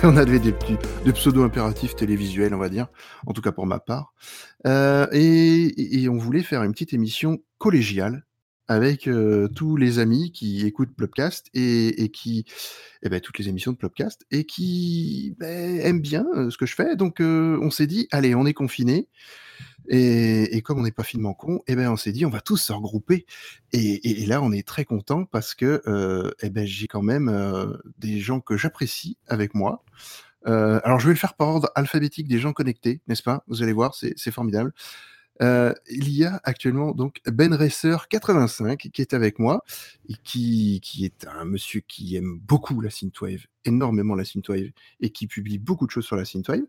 on avait des petits des pseudo impératifs télévisuels, on va dire, en tout cas pour ma part. Euh, et, on voulait faire une petite émission collégiale avec euh, tous les amis qui écoutent Plopcast et, qui, eh ben, toutes les émissions de Plopcast et qui ben, aiment bien euh, ce que je fais. Donc, on s'est dit, allez, on est confinés. Et, comme on n'est pas finement con, eh ben, on s'est dit, on va tous se regrouper. Et, là, on est très content parce que eh ben, j'ai quand même des gens que j'apprécie avec moi. alors, je vais le faire par ordre alphabétique des gens connectés, n'est-ce pas? Vous allez voir, c'est formidable. Euh, il y a actuellement donc Ben Racer 85 qui est avec moi et qui, qui est un monsieur qui aime beaucoup la synthwave, énormément la synthwave et qui publie beaucoup de choses sur la synthwave.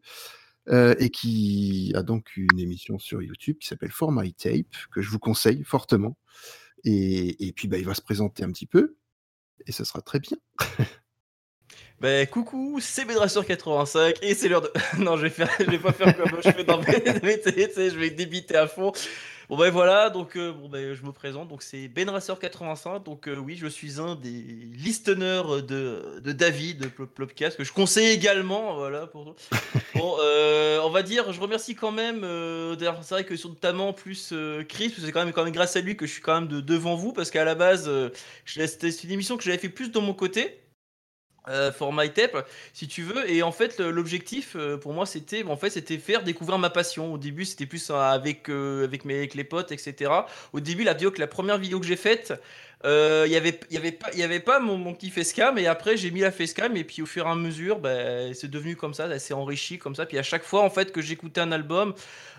Euh, et qui a donc une émission sur YouTube qui s'appelle For My Tape, que je vous conseille fortement. Et, et puis, bah, il va se présenter un petit peu, et ça sera très bien. Ben coucou, c'est Bedracer85 et c'est l'heure de. non, je vais faire, je vais pas faire comme je fais dans je vais débiter à fond. Bon ben voilà, donc euh, bon ben je me présente, donc c'est Benracer85, donc euh, oui, je suis un des listeners de, de David de Plopcast que je conseille également, voilà pour Bon, euh, on va dire, je remercie quand même. D'ailleurs, c'est vrai que sur notamment plus Chris, parce que c'est quand même quand même grâce à lui que je suis quand même de, devant vous, parce qu'à la base, c'était une émission que j'avais fait plus de mon côté. Euh, for my tape, si tu veux. Et en fait, l'objectif euh, pour moi, c'était en fait, c'était faire découvrir ma passion. Au début, c'était plus euh, avec avec mes avec les potes, etc. Au début, la vidéo la première vidéo que j'ai faite, il y avait il y avait pas y avait pas mon, petit facecam. Et après, j'ai mis la facecam. Et puis, au fur et à mesure, bah, c'est devenu comme ça, s'est enrichi comme ça. Puis à chaque fois, en fait, que j'écoutais un album,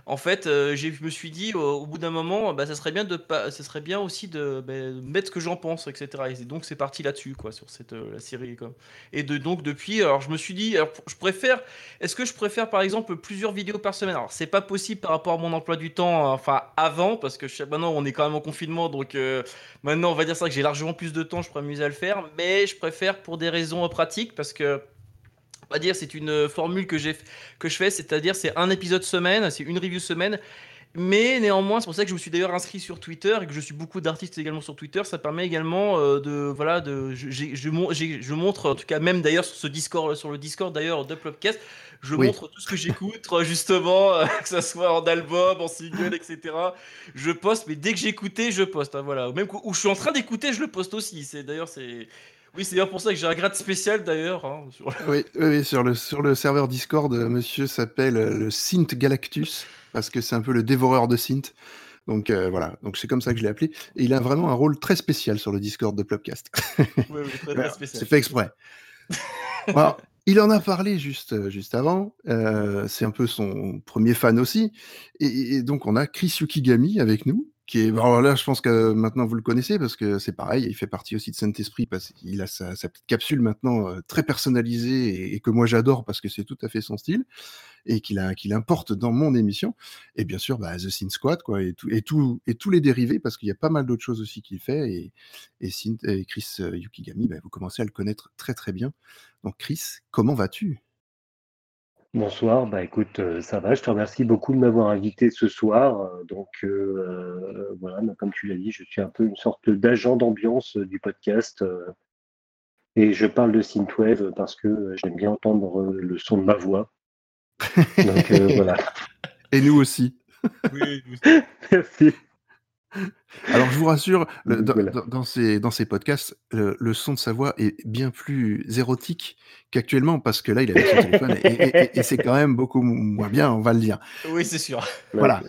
en fait, euh, je me suis dit au, bout d'un moment, bah, ça serait bien de ça serait bien aussi de, bah, mettre ce que j'en pense, etc. Et donc c'est parti là-dessus, quoi, sur cette euh, la série, quoi. Et de donc depuis, alors je me suis dit, je préfère, est-ce que je préfère par exemple plusieurs vidéos par semaine? Alors c'est pas possible par rapport à mon emploi du temps, enfin avant, parce que maintenant on est quand même en confinement, donc euh, maintenant on va dire ça que j'ai largement plus de temps, je pourrais m'amuser à le faire, mais je préfère pour des raisons pratiques, parce que dire, c'est une formule que, j'ai, que je fais, c'est-à-dire c'est un épisode semaine, c'est une review semaine. Mais néanmoins, c'est pour ça que je me suis d'ailleurs inscrit sur Twitter et que je suis beaucoup d'artistes également sur Twitter. Ça permet également euh, de voilà de je, je, je, montre en tout cas même d'ailleurs sur ce Discord sur le Discord d'ailleurs de Plopcast, je montre tout ce que j'écoute justement euh, que ça soit en album, en single, etc. Je poste, mais dès que j'écoutais, je poste. Hein, voilà, même où je suis en train d'écouter, je le poste aussi. C'est d'ailleurs c'est oui, c'est bien pour ça que j'ai un grade spécial d'ailleurs. Hein, sur... oui, oui, sur le, sur le serveur Discord, euh, monsieur s'appelle euh, le Synth Galactus, parce que c'est un peu le dévoreur de synth. Donc euh, voilà, donc c'est comme ça que je l'ai appelé. Et il a vraiment un rôle très spécial sur le Discord de Plopcast. oui, oui, très, très spécial. C'est fait exprès. Alors, il en a parlé juste, juste avant. Euh, c'est un peu son premier fan aussi. Et, et, donc, on a Chris Yukigami avec nous, alors là, je pense que maintenant vous le connaissez parce que c'est pareil, il fait partie aussi de Saint-Esprit parce qu'il a sa, petite capsule maintenant euh, très personnalisée et, que moi j'adore parce que c'est tout à fait son style et qu'il importe dans mon émission. Et bien sûr, bah, The Sin Squad quoi et tout et tout et tous les dérivés parce qu'il y a pas mal d'autres choses aussi qu'il fait et et, Chris euh, Yukigami, bah, vous commencez à le connaître très très bien. Donc Chris, comment vas-tu? Bonsoir, bah écoute, euh, ça va, je te remercie beaucoup de m'avoir invité ce soir. Euh, donc euh, voilà, comme tu l'as dit, je suis un peu une sorte d'agent d'ambiance du podcast. et je parle de synthwave parce que j'aime bien entendre le son de ma voix. Donc voilà. Et nous aussi. Oui, Merci. Alors, je vous rassure, dans, ces, dans ces podcasts, le, son de sa voix est bien plus érotique qu'actuellement, parce que là, il a son téléphone et, c'est quand même beaucoup moins bien, on va le dire. Oui, c'est sûr. Voilà.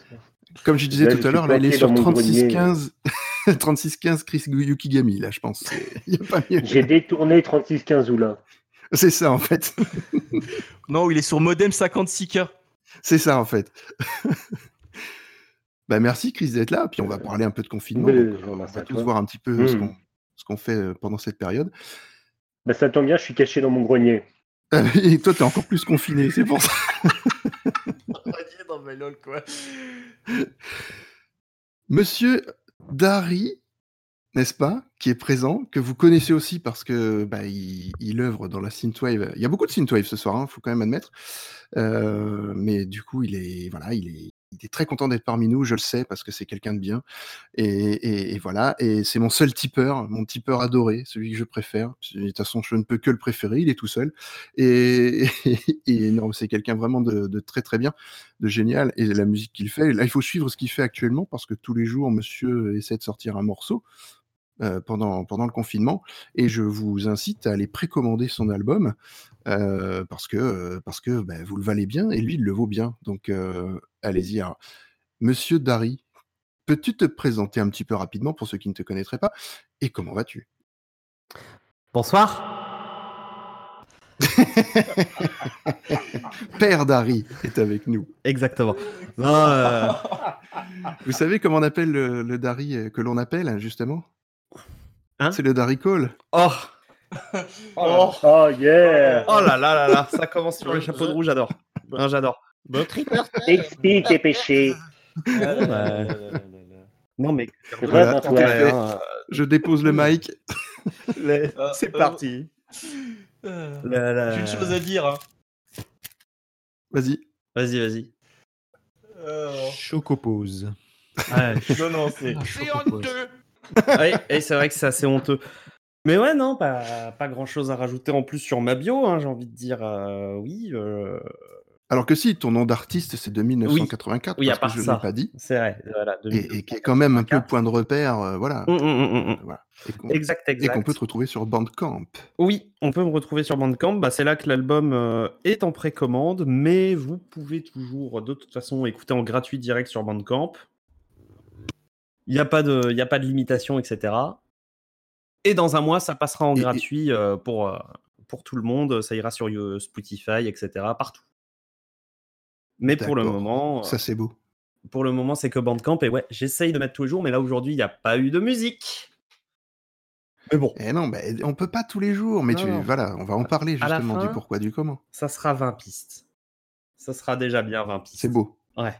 Comme je disais tout à l'heure, là, il est sur 3615 3615 Chris Yukigami, là, je pense. J'ai détourné 3615 ou là. C'est ça, en fait. non, il est sur modem 56K. C'est ça, en fait. Bah, merci Chris d'être là, puis on va parler un peu de confinement. on va tous voir un petit peu mmh. ce qu'on fait euh, pendant cette période. Bah, ça tombe bien, je suis caché dans mon grenier. Et toi, tu es encore plus confiné, c'est pour ça. Monsieur Dari, n'est-ce pas, qui est présent, que vous connaissez aussi parce que bah, il, œuvre dans la synthwave. Il y a beaucoup de synthwave ce soir, il hein, faut quand même admettre. Euh, mais du coup, il est voilà, il est il est très content d'être parmi nous, je le sais, parce que c'est quelqu'un de bien. Et, voilà. Et c'est mon seul tipeur, mon tipeur adoré, celui que je préfère. De toute façon, je ne peux que le préférer, il est tout seul. Et, non, c'est quelqu'un vraiment de, très très bien, de génial. Et la musique qu'il fait, là, il faut suivre ce qu'il fait actuellement, parce que tous les jours, monsieur essaie de sortir un morceau. Euh, pendant, pendant le confinement et je vous incite à aller précommander son album euh, parce que, parce que ben, vous le valez bien et lui il le vaut bien. Donc euh, allez-y. Monsieur Dari peux-tu te présenter un petit peu rapidement pour ceux qui ne te connaîtraient pas et comment vas-tu? Bonsoir. Père Dari est avec nous. Exactement. Vous savez comment on appelle le, le Dari que l'on appelle, justement? Hein c'est le Daricole. Oh. oh Oh yeah Oh là là là là, ça commence sur le chapeau de rouge, j'adore. Hein, j'adore. Explique tes péchés. non mais voilà, hein. je dépose le mic. Ah, c'est euh, parti. J'ai une chose à dire. Hein. Vas-y. Vas-y, vas-y. Euh... Chocopose. Ouais, non, non, c'est. C'est honteux oui, c'est vrai que c'est assez honteux. Mais ouais, non, pas, pas grand chose à rajouter en plus sur ma bio, hein, j'ai envie de dire. Euh, oui. Euh... Alors que si, ton nom d'artiste, c'est de 1984, oui, parce que je ne l'ai pas dit. C'est vrai, voilà. Et, et, qui est quand même un peu point de repère, euh, voilà. Mmh, mmh, voilà. exact, exact. Et qu'on peut te retrouver sur Bandcamp. Oui, on peut me retrouver sur Bandcamp. Bah, c'est là que l'album est en précommande, mais vous pouvez toujours, de toute façon, écouter en gratuit direct sur Bandcamp. Il n'y a, pas de, y a pas de limitation, etc. Et dans un mois, ça passera en gratuit euh, pour, euh, pour tout le monde. Ça ira sur Spotify, etc. Partout. Mais pour le moment. Ça, c'est beau. Pour le moment, c'est que Bandcamp. Et ouais, j'essaye de mettre tous les jours, mais là, aujourd'hui, il n'y a pas eu de musique. Mais bon. Et eh non, mais on peut pas tous les jours. Mais tu, voilà, on va en parler justement du pourquoi, du comment. Ça sera 20 pistes. Ça sera déjà bien 20 pistes. C'est beau. Ouais.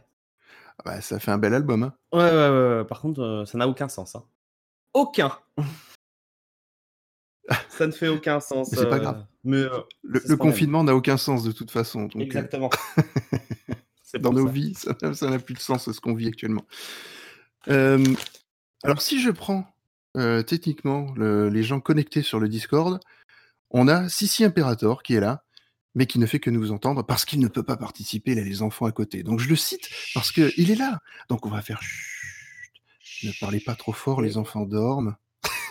Ah bah, ça fait un bel album. Hein. Ouais, ouais, ouais, Par contre, euh, ça n'a aucun sens. Hein. Aucun. ça ne fait aucun sens. C'est pas grave. Euh, mais, euh, le, confinement n'a aucun sens de toute façon. Exactement. Dans nos vies, ça n'a plus de sens ce qu'on vit actuellement. alors, si je prends techniquement les gens connectés sur le Discord, on a Sissi Imperator qui est là, mais qui ne fait que nous entendre parce qu'il ne peut pas participer, il a les enfants à côté. Donc je le cite parce qu'il est là. Donc on va faire chut, ne parlez pas trop fort, les enfants dorment.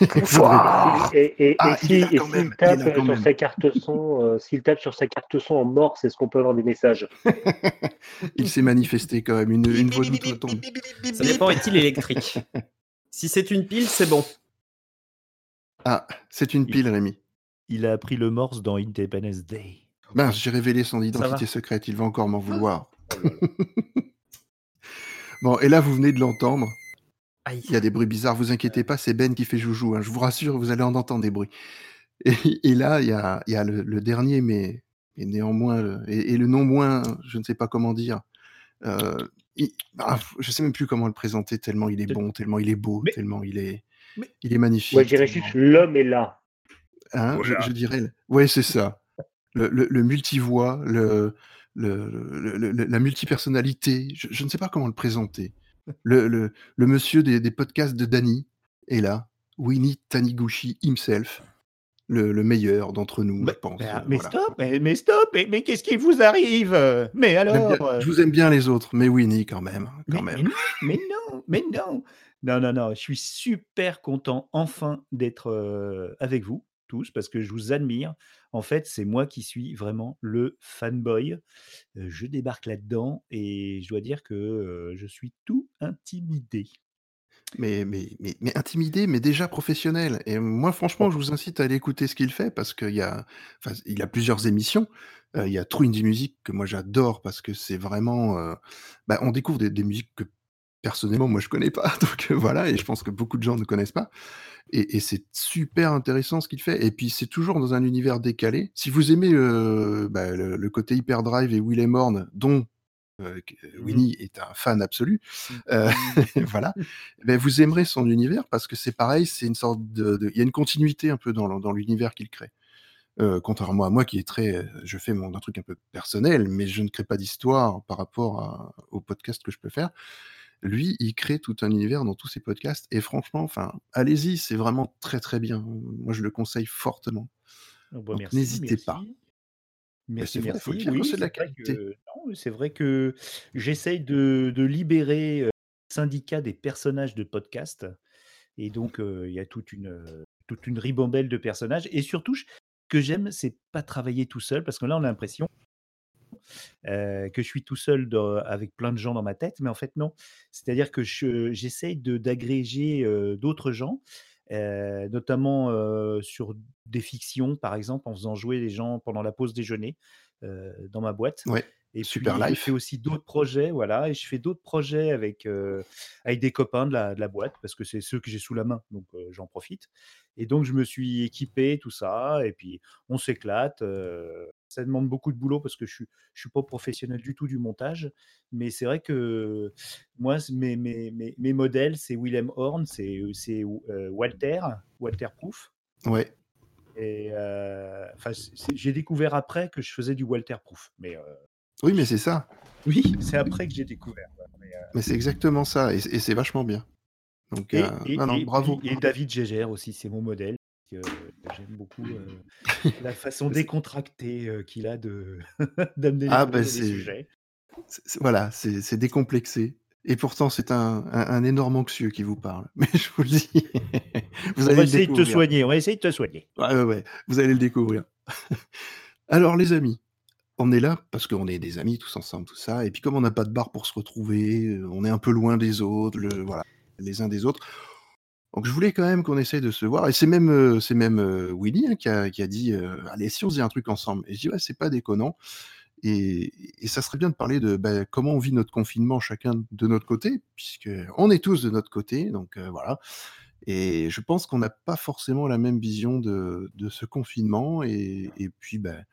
et, s'il tape sur sa carte son, euh, s'il tape sur sa carte son en mort, c'est ce qu'on peut avoir des messages? il s'est manifesté quand même une, une voix d'outre-tombe. Ça dépend, est-il électrique? Si c'est une pile, c'est bon. Ah, c'est une pile, Rémi. Il a appris le morse dans Independence Day. Ben, j'ai révélé son identité secrète, il va encore m'en vouloir. bon, et là, vous venez de l'entendre. Il y a des bruits bizarres, vous inquiétez pas, c'est Ben qui fait joujou. Hein. Je vous rassure, vous allez en entendre des bruits. Et, là, il y a, y a le, dernier, mais, néanmoins, et, le non moins, je ne sais pas comment dire. Euh, bah, je sais même plus comment le présenter, tellement il est bon, tellement il est beau, tellement il est, il est magnifique. Moi, je dirais juste l'homme est là. Hein, je, je, dirais. Oui, c'est ça le, le, le multivoix, le, la multipersonnalité, je, je, ne sais pas comment le présenter. Le, monsieur des, des, podcasts de Danny est là, Winnie Taniguchi himself, le, meilleur d'entre nous, mais, je pense. Mais, stop, mais, stop, mais, qu'est-ce qui vous arrive? Mais alors euh Je vous aime bien les autres, mais Winnie quand même. Quand mais, même. mais, non, mais non, non, non, non, je suis super content enfin d'être euh, avec vous tous parce que je vous admire. En fait, c'est moi qui suis vraiment le fanboy. je débarque là-dedans et je dois dire que je suis tout intimidé. Mais, mais, mais, mais, intimidé, mais déjà professionnel. Et moi, franchement, je vous incite à aller écouter ce qu'il fait parce qu'il y a, il a plusieurs émissions. il y a True Indie Music que moi j'adore parce que c'est vraiment, bah, on découvre des, des, musiques que personnellement moi je connais pas. Donc voilà, et je pense que beaucoup de gens ne connaissent pas. Et, c'est super intéressant ce qu'il fait. Et puis c'est toujours dans un univers décalé. Si vous aimez euh, bah, le, côté Hyperdrive et Will Horn, dont euh, mmh Winnie est un fan absolu, mmh. euh, voilà, ben, vous aimerez son univers parce que c'est pareil, c'est une sorte de, il y a une continuité un peu dans, dans l'univers qu'il crée. Euh, contrairement à moi qui est très, euh, je fais mon un truc un peu personnel, mais je ne crée pas d'histoire par rapport à, au podcast que je peux faire. Lui, il crée tout un univers dans tous ses podcasts et franchement, enfin, allez-y, c'est vraiment très très bien. Moi, je le conseille fortement. Oh, bah, Donc n'hésitez pas. merci. Mais Merci, vrai, Oui, c'est de la c'est vrai qualité. que, non, c'est vrai que j'essaye de, de libérer euh, le syndicat des personnages de podcast. Et donc, euh, il y a toute une, euh, toute une ribambelle de personnages. Et surtout, ce que j'aime, c'est pas travailler tout seul, parce que là, on a l'impression euh, que je suis tout seul avec plein de gens dans ma tête, mais en fait, non. C'est-à-dire que je- j'essaye de- d'agréger euh, d'autres gens, euh, notamment sur des fictions, par exemple, en faisant jouer les gens pendant la pause déjeuner dans ma boîte. Ouais, Et Super puis, je Life. fais aussi d'autres projets, voilà, et je fais d'autres projets avec, euh, avec des copains de la, de la boîte, parce que c'est ceux que j'ai sous la main, donc euh, j'en profite. Et donc, je me suis équipé, tout ça, et puis on s'éclate. euh, ça demande beaucoup de boulot parce que je suis, je suis pas professionnel du tout du montage, mais c'est vrai que moi, mes, mes, mes, mes modèles, c'est Willem Horn, c'est c'est, euh, Walter, Walter Proof. ouais. Et euh, j'ai découvert après que je faisais du Walter Proof, mais euh, Oui, mais c'est ça. oui, c'est après que j'ai découvère. ouais, mais, euh, Mais c'est exactement ça et, et c'est vachement bien. Donc, Et, euh, et- non, bravo. et David Gégère aussi, c'est mon modèle. J'aime beaucoup euh, la façon décontractée euh, qu'il a de d'amener les Ah, bah, sujets. Voilà, c'est décomplexé. Et pourtant, c'est un, un, un énorme anxieux qui vous parle. Mais je vous le dis, vous On allez va essayer de te soigner, on va essayer de te soigner. Ouais, ouais, ouais, vous allez le découvrir. Alors, les amis, on est là parce qu'on est des amis tous ensemble, tout ça. Et puis, comme on n'a pas de bar pour se retrouver, on est un peu loin des autres, le, voilà, les uns des autres. Donc, je voulais quand même qu'on essaye de se voir. Et c'est même, euh, c'est même euh, Willy hein, qui, a, qui a dit euh, Allez, si on faisait un truc ensemble. Et je dis Ouais, c'est pas déconnant. Et, et ça serait bien de parler de bah, comment on vit notre confinement chacun de notre côté, puisque on est tous de notre côté. Donc, voilà. Et je pense qu'on n'a pas forcément la même vision de, de ce confinement. Et, et puis, ben,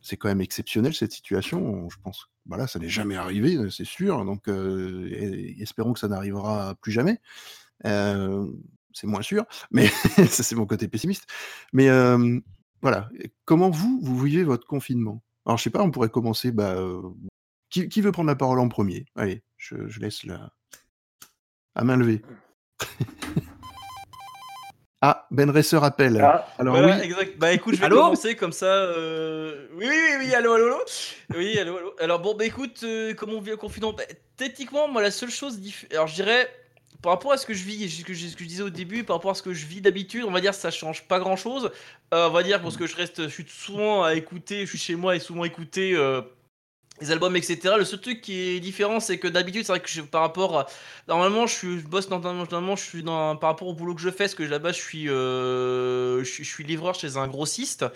c'est quand même exceptionnel cette situation. Je pense que voilà, ça n'est jamais arrivé, c'est sûr. Donc, espérons que ça n'arrivera plus jamais. C'est moins sûr, mais ça, c'est mon côté pessimiste. Mais euh, voilà, comment vous, vous vivez votre confinement? Alors, je sais pas, on pourrait commencer. Bah, euh, qui, qui veut prendre la parole en premier? Allez, je, je laisse la. À main levée. Ah, Ben Resser appelle. Ah, Alors Voilà, oui, exact. Bah écoute, je vais Allô? commencer comme ça. euh, Oui, oui, oui, oui, allô, allô, allô? Oui, allô, allô. Alors bon, bah écoute, euh, comment on vit le confinement Bah, Techniquement, moi, la seule chose. diff- Alors je dirais, par rapport à ce que je vis, ce que je, ce que je disais au début, par rapport à ce que je vis d'habitude, on va dire ça change pas grand chose. on va dire parce que je reste, je suis souvent à écouter, je suis chez moi et souvent écouter. euh, les albums, etc. Le seul truc qui est différent, c'est que d'habitude, c'est vrai que je, par rapport à, Normalement, je, suis, je bosse normalement, je suis dans, par rapport au boulot que je fais, parce que là-bas, je suis, euh, je, suis- je suis livreur chez un grossiste.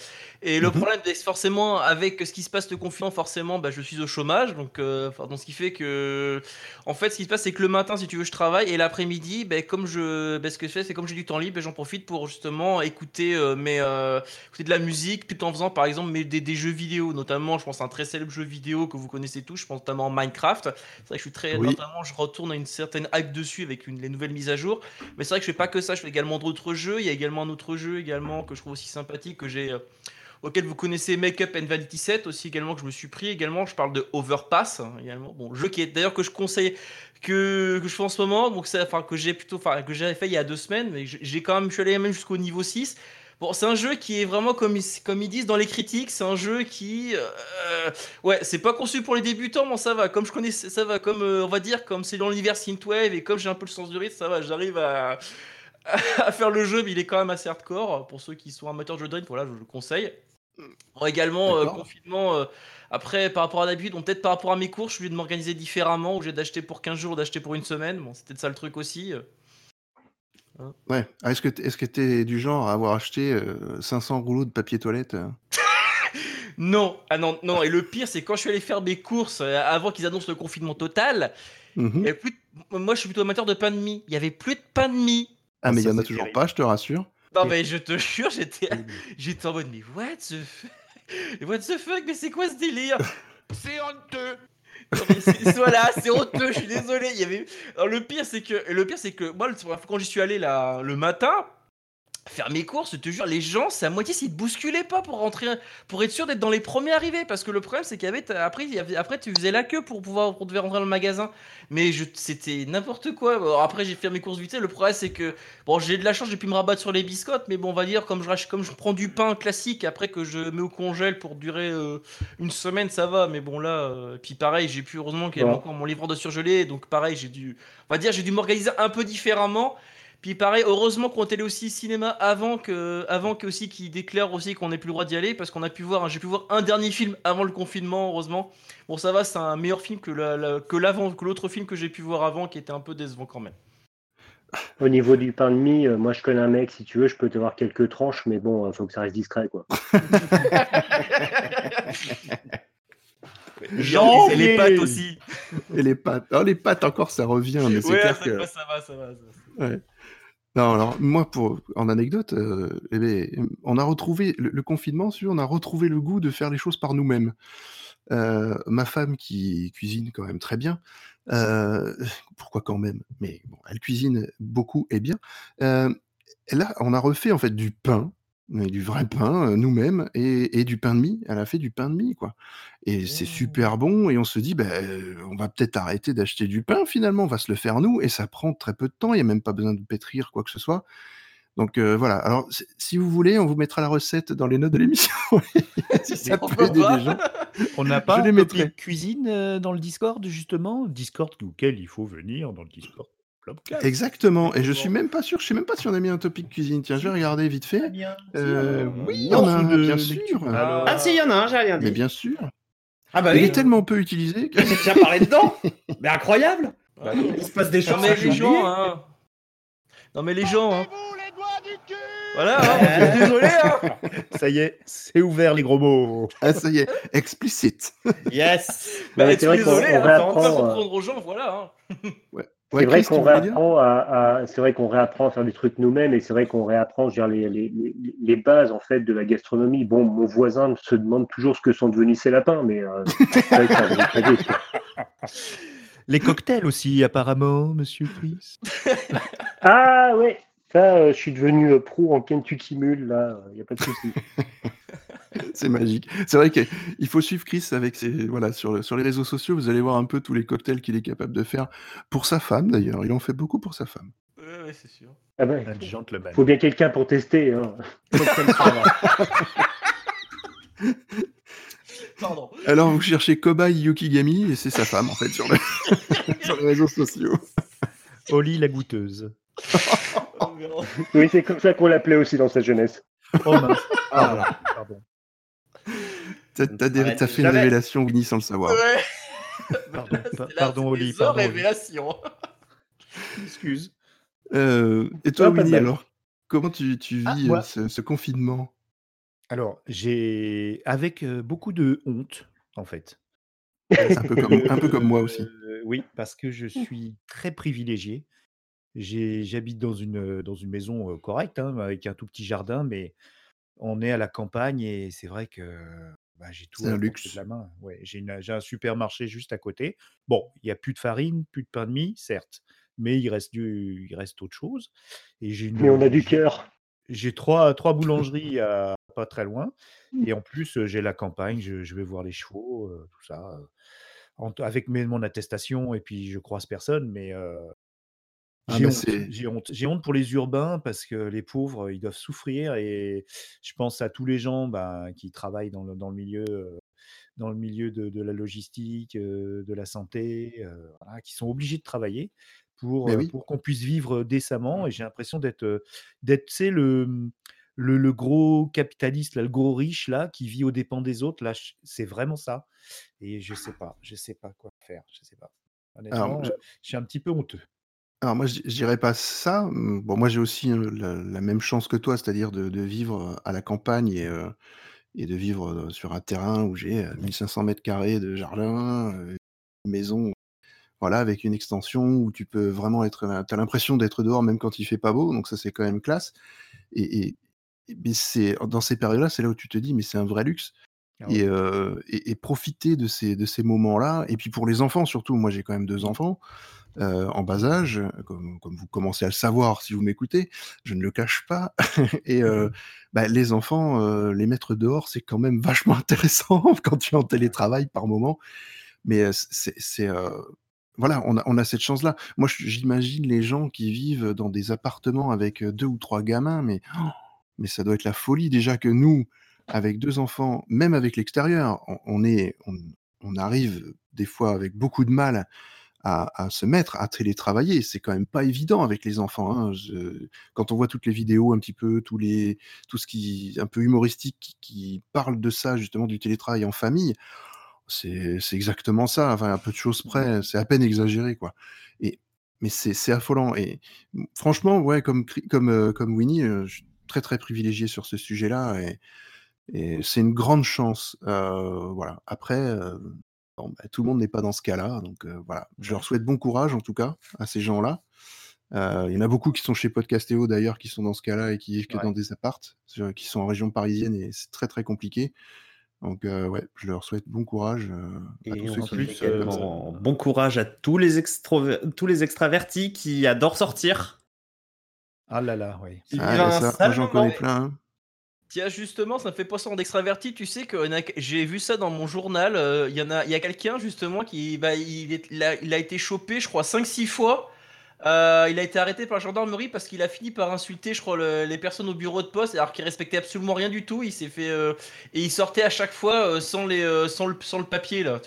Et le Mhm. problème, c'est forcément, avec ce qui se passe le confinement, forcément, bah, je suis au chômage. Donc, euh, donc, ce qui fait que, en fait, ce qui se passe, c'est que le matin, si tu veux, je travaille, et l'après-midi, bah, comme je, bah, ce que je fais, c'est comme j'ai du temps libre, bah, j'en profite pour justement écouter euh, mes, euh, écouter de la musique, tout en faisant, par exemple, mes- des, des jeux vidéo, notamment, je pense à un très célèbre jeu vidéo que vous connaissez tous, je pense notamment Minecraft. C'est vrai que je suis très, Oui. notamment, je retourne à une certaine hype dessus avec une, les nouvelles mises à jour. Mais c'est vrai que je fais pas que ça, je fais également d'autres jeux. Il y a également un autre jeu également que je trouve aussi sympathique que j'ai. euh, auquel vous connaissez Make Up and Vanity 7 aussi également que je me suis pris également je parle de Overpass hein, également bon jeu qui est d'ailleurs que je conseille que, que je fais en ce moment donc c'est enfin que j'ai plutôt enfin que j'avais fait il y a deux semaines mais j'ai- j'ai quand même je suis allé même jusqu'au niveau 6 Bon, c'est un jeu qui est vraiment comme ils, comme ils disent dans les critiques, c'est un jeu qui, euh, ouais, c'est pas conçu pour les débutants, mais ça va. Comme je connais, ça va. Comme euh, on va dire, comme c'est dans l'univers synthwave et comme j'ai un peu le sens du rythme, ça va. J'arrive à, à faire le jeu, mais il est quand même assez hardcore pour ceux qui sont amateurs de jeux de rythme. Voilà, je le conseille. Bon, également euh, confinement. euh, après, par rapport à d'habitude, bon, peut-être par rapport à mes cours, je suis obligé de m'organiser différemment, où j'ai d'acheter pour 15 jours, d'acheter pour une semaine. Bon, c'était ça le truc aussi. Euh. ouais. Ah, Est-ce que t- est-ce que t'es du genre à avoir acheté euh, 500 rouleaux de papier toilette euh? Non, ah non, non. Et le pire, c'est quand je suis allé faire mes courses euh, avant qu'ils annoncent le confinement total. Plus de- Moi, je suis plutôt amateur de pain de mie. Il y avait plus de pain de mie. Ah, mais il y en a toujours terrible. pas, je te rassure. Non, mais je te jure, j'étais, j'étais en mode, mais what the, f- what the fuck, mais c'est quoi ce délire? C'est honteux. Voilà, c'est honteux. Je suis désolé. Il y avait. Alors, le pire, c'est que, le pire, c'est que moi, quand j'y suis allé là, le matin. Faire mes courses, je te jure, les gens, c'est à moitié s'ils te bousculaient pas pour rentrer, pour être sûr d'être dans les premiers arrivés. Parce que le problème, c'est qu'il y avait, après, il y avait, après, tu faisais la queue pour pouvoir, pour devait rentrer dans le magasin. Mais je, c'était n'importe quoi. Alors après, j'ai fait mes courses vite. Le problème, c'est que, bon, j'ai de la chance, j'ai pu me rabattre sur les biscottes. Mais bon, on va dire, comme je, comme je prends du pain classique, après que je mets au congèle pour durer euh, une semaine, ça va. Mais bon, là, euh, puis pareil, j'ai pu, heureusement qu'il y avait encore mon livre de surgelé. Donc pareil, j'ai dû, on va dire, j'ai dû m'organiser un peu différemment. Puis pareil, heureusement qu'on était aussi cinéma avant que, avant que aussi qu'ils déclarent aussi qu'on n'ait plus le droit d'y aller parce qu'on a pu voir, j'ai pu voir un dernier film avant le confinement, heureusement. Bon, ça va, c'est un meilleur film que que l'avant, que l'autre film que j'ai pu voir avant qui était un peu décevant quand même. Au niveau du pain de mie, euh, moi je connais un mec, si tu veux, je peux te voir quelques tranches, mais bon, il euh, faut que ça reste discret, quoi. Jean, et les pâtes aussi. Et les pâtes. Oh, les pâtes encore, ça revient, mais c'est clair ça, que... ça va, ça va. Ça va. Ouais. Alors moi, pour, en anecdote, euh, eh ben, on a retrouvé le, confinement, on a retrouvé le goût de faire les choses par nous-mêmes. Euh, ma femme qui cuisine quand même très bien, euh, pourquoi quand même Mais elle cuisine beaucoup et bien. là, on a refait en fait du pain du vrai pain, nous-mêmes et du pain de mie. Elle a fait du pain de mie, quoi et c'est mmh. super bon et on se dit: «Beh, on va peut-être arrêter d'acheter du pain finalement, on va se le faire nous» et ça prend très peu de temps, il y a même pas besoin de pétrir quoi que ce soit. Donc voilà, alors si vous voulez, on vous mettra la recette dans les notes de l'émission si ça peut aider des gens. On n'a pas de cuisine, dans le Discord justement? Discord auquel il faut venir dans le Discord. Exactement, et je suis même pas sûr, je sais même pas si on a mis un topic cuisine. Tiens, je vais regarder vite fait. Euh, oui, il y en a un, bien sûr. Ah si, il y en a un, j'ai rien dit. Mais bien sûr. Ah bah il est tellement peu utilisé que... J'ai déjà parlé dedans Mais incroyable bah, Il se passe des choses. Non mais les gens, hein. Non mais les gens, hein. Voilà, hein, désolé. Hein. Ça y est, c'est ouvert les gros mots. Ah ça y est, explicite. Yes. Bah, bah c'est vrai qu'on hein, réapprend. On comprendre aux gens, voilà. Hein. Ouais. C'est vrai qu'on réapprend à, c'est vrai qu'on réapprend à faire des trucs nous-mêmes et c'est vrai qu'on réapprend je les, les, les, bases en fait de la gastronomie. Bon, mon voisin se demande toujours ce que sont devenus ces lapins, mais euh, vrai que ça Les cocktails aussi, apparemment, Monsieur Chris. ah ouais, ça, euh, je suis devenu euh, pro en Kentucky Mule là, il n'y a pas de souci. c'est magique. C'est vrai qu'il faut suivre Chris avec ses, voilà, sur, sur les réseaux sociaux. Vous allez voir un peu tous les cocktails qu'il est capable de faire pour sa femme d'ailleurs. Il en fait beaucoup pour sa femme. Oui, c'est sûr. Ah ben, faut bien quelqu'un pour tester. Hein. Pardon. Alors vous cherchez Kobai Yukigami et c'est sa femme en fait sur, sur les réseaux sociaux. Oli la goûteuse. oui, c'est comme ça qu'on l'appelait aussi dans sa jeunesse. Oh mince. Ah, pardon. T'as fait une révélation, Winnie, sans le savoir. Pardon, pardon Oli. Pardon, révélation. Excuse. Euh, et toi, Winnie, alors? Comment tu, tu ah, vis euh, ce, confinement? Alors, j'ai. Avec euh, beaucoup de honte, en fait. un, peu comme, un peu comme moi aussi. oui, parce que je suis très privilégié. J'habite dans une, dans une maison correcte, hein, avec un tout petit jardin, mais on est à la campagne et c'est vrai que bah, j'ai tout un luxe. de la main. Ouais, j'ai un supermarché juste à côté. Bon, il n'y a plus de farine, plus de pain de mie, certes, mais il reste, du, il reste autre chose. Et j'ai mais on a du cœur. J'ai trois, trois boulangeries à, pas très loin. Mmh. Et en plus, j'ai la campagne, je, vais voir les chevaux, tout ça. avec mon attestation, et puis je croise personne, mais ah j'ai honte, j'ai honte, pour les urbains parce que les pauvres, ils doivent souffrir et je pense à tous les gens bah, qui travaillent dans le, dans le milieu, dans le milieu de, la logistique, de la santé, qui sont obligés de travailler pour, pour qu'on puisse vivre décemment. Et j'ai l'impression d'être, d'être le, le, le, gros capitaliste, le gros riche là, qui vit aux dépens des autres. Là, c'est vraiment ça. Et je sais pas, je sais pas quoi faire, je sais pas. Honnêtement, je suis un petit peu honteux. Alors moi, je dirais pas ça. Mmh, bon, moi, j'ai aussi, la même chance que toi, c'est-à-dire de vivre, à la campagne et de vivre, sur un terrain où j'ai, 1500 mètres carrés de jardin, une maison, voilà, avec une extension où tu peux vraiment être, tu as l'impression d'être dehors même quand il fait pas beau, donc ça, c'est quand même classe et c'est dans ces périodes-là, c'est là où tu te dis: «Mais c'est un vrai luxe». Ah et, et, profiter de ces, de ces moments-là. Et puis pour les enfants surtout, moi j'ai quand même deux enfants. en bas âge, comme, comme, vous commencez à le savoir si vous m'écoutez, je ne le cache pas. et bah, les enfants, les mettre dehors, c'est quand même vachement intéressant quand tu es en télétravail par moment. Mais c'est voilà, on a, on a cette chance-là. Moi, j'imagine les gens qui vivent dans des appartements avec deux ou trois gamins, mais, oh, mais ça doit être la folie déjà que nous, avec deux enfants, même avec l'extérieur, on, est, on, arrive des fois avec beaucoup de mal à, se mettre à télétravailler. C'est quand même pas évident avec les enfants. Hein. quand on voit toutes les vidéos un petit peu, tous les, tout ce qui un peu humoristique qui, qui parle de ça justement du télétravail en famille, c'est exactement ça. Enfin, un peu de choses près, c'est à peine exagéré, quoi. Et mais c'est affolant. Et franchement, ouais, comme comme euh, comme Winnie, euh, je suis très très privilégié sur ce sujet-là, et, et c'est une grande chance. Euh, voilà. Après, bon, bah, tout le monde n'est pas dans ce cas-là, donc voilà. Je leur souhaite bon courage en tout cas à ces gens-là. Il y en a beaucoup qui sont chez Podcastéo d'ailleurs, qui sont dans ce cas-là et qui vivent que dans des appartes, qui sont en région parisienne et c'est très très compliqué. Donc, ouais, je leur souhaite bon courage à tous ceux qui plus, bon courage à tous les, tous les extravertis qui adorent sortir. Ah là là, oui. Ah, j'en connais plein. Hein. Tiens, justement, ça me fait penser en extraverti. Tu sais que j'ai vu ça dans mon journal. Il y en a, il y a quelqu'un justement qui, bah, il, il, a, il, a, été chopé, je crois, 5-6 fois euh, il a été arrêté par la gendarmerie parce qu'il a fini par insulter, je crois, les personnes au bureau de poste, alors qu'il respectait absolument rien du tout. Il s'est fait euh, et il sortait à chaque fois euh, sans les, sans le, sans le papier là.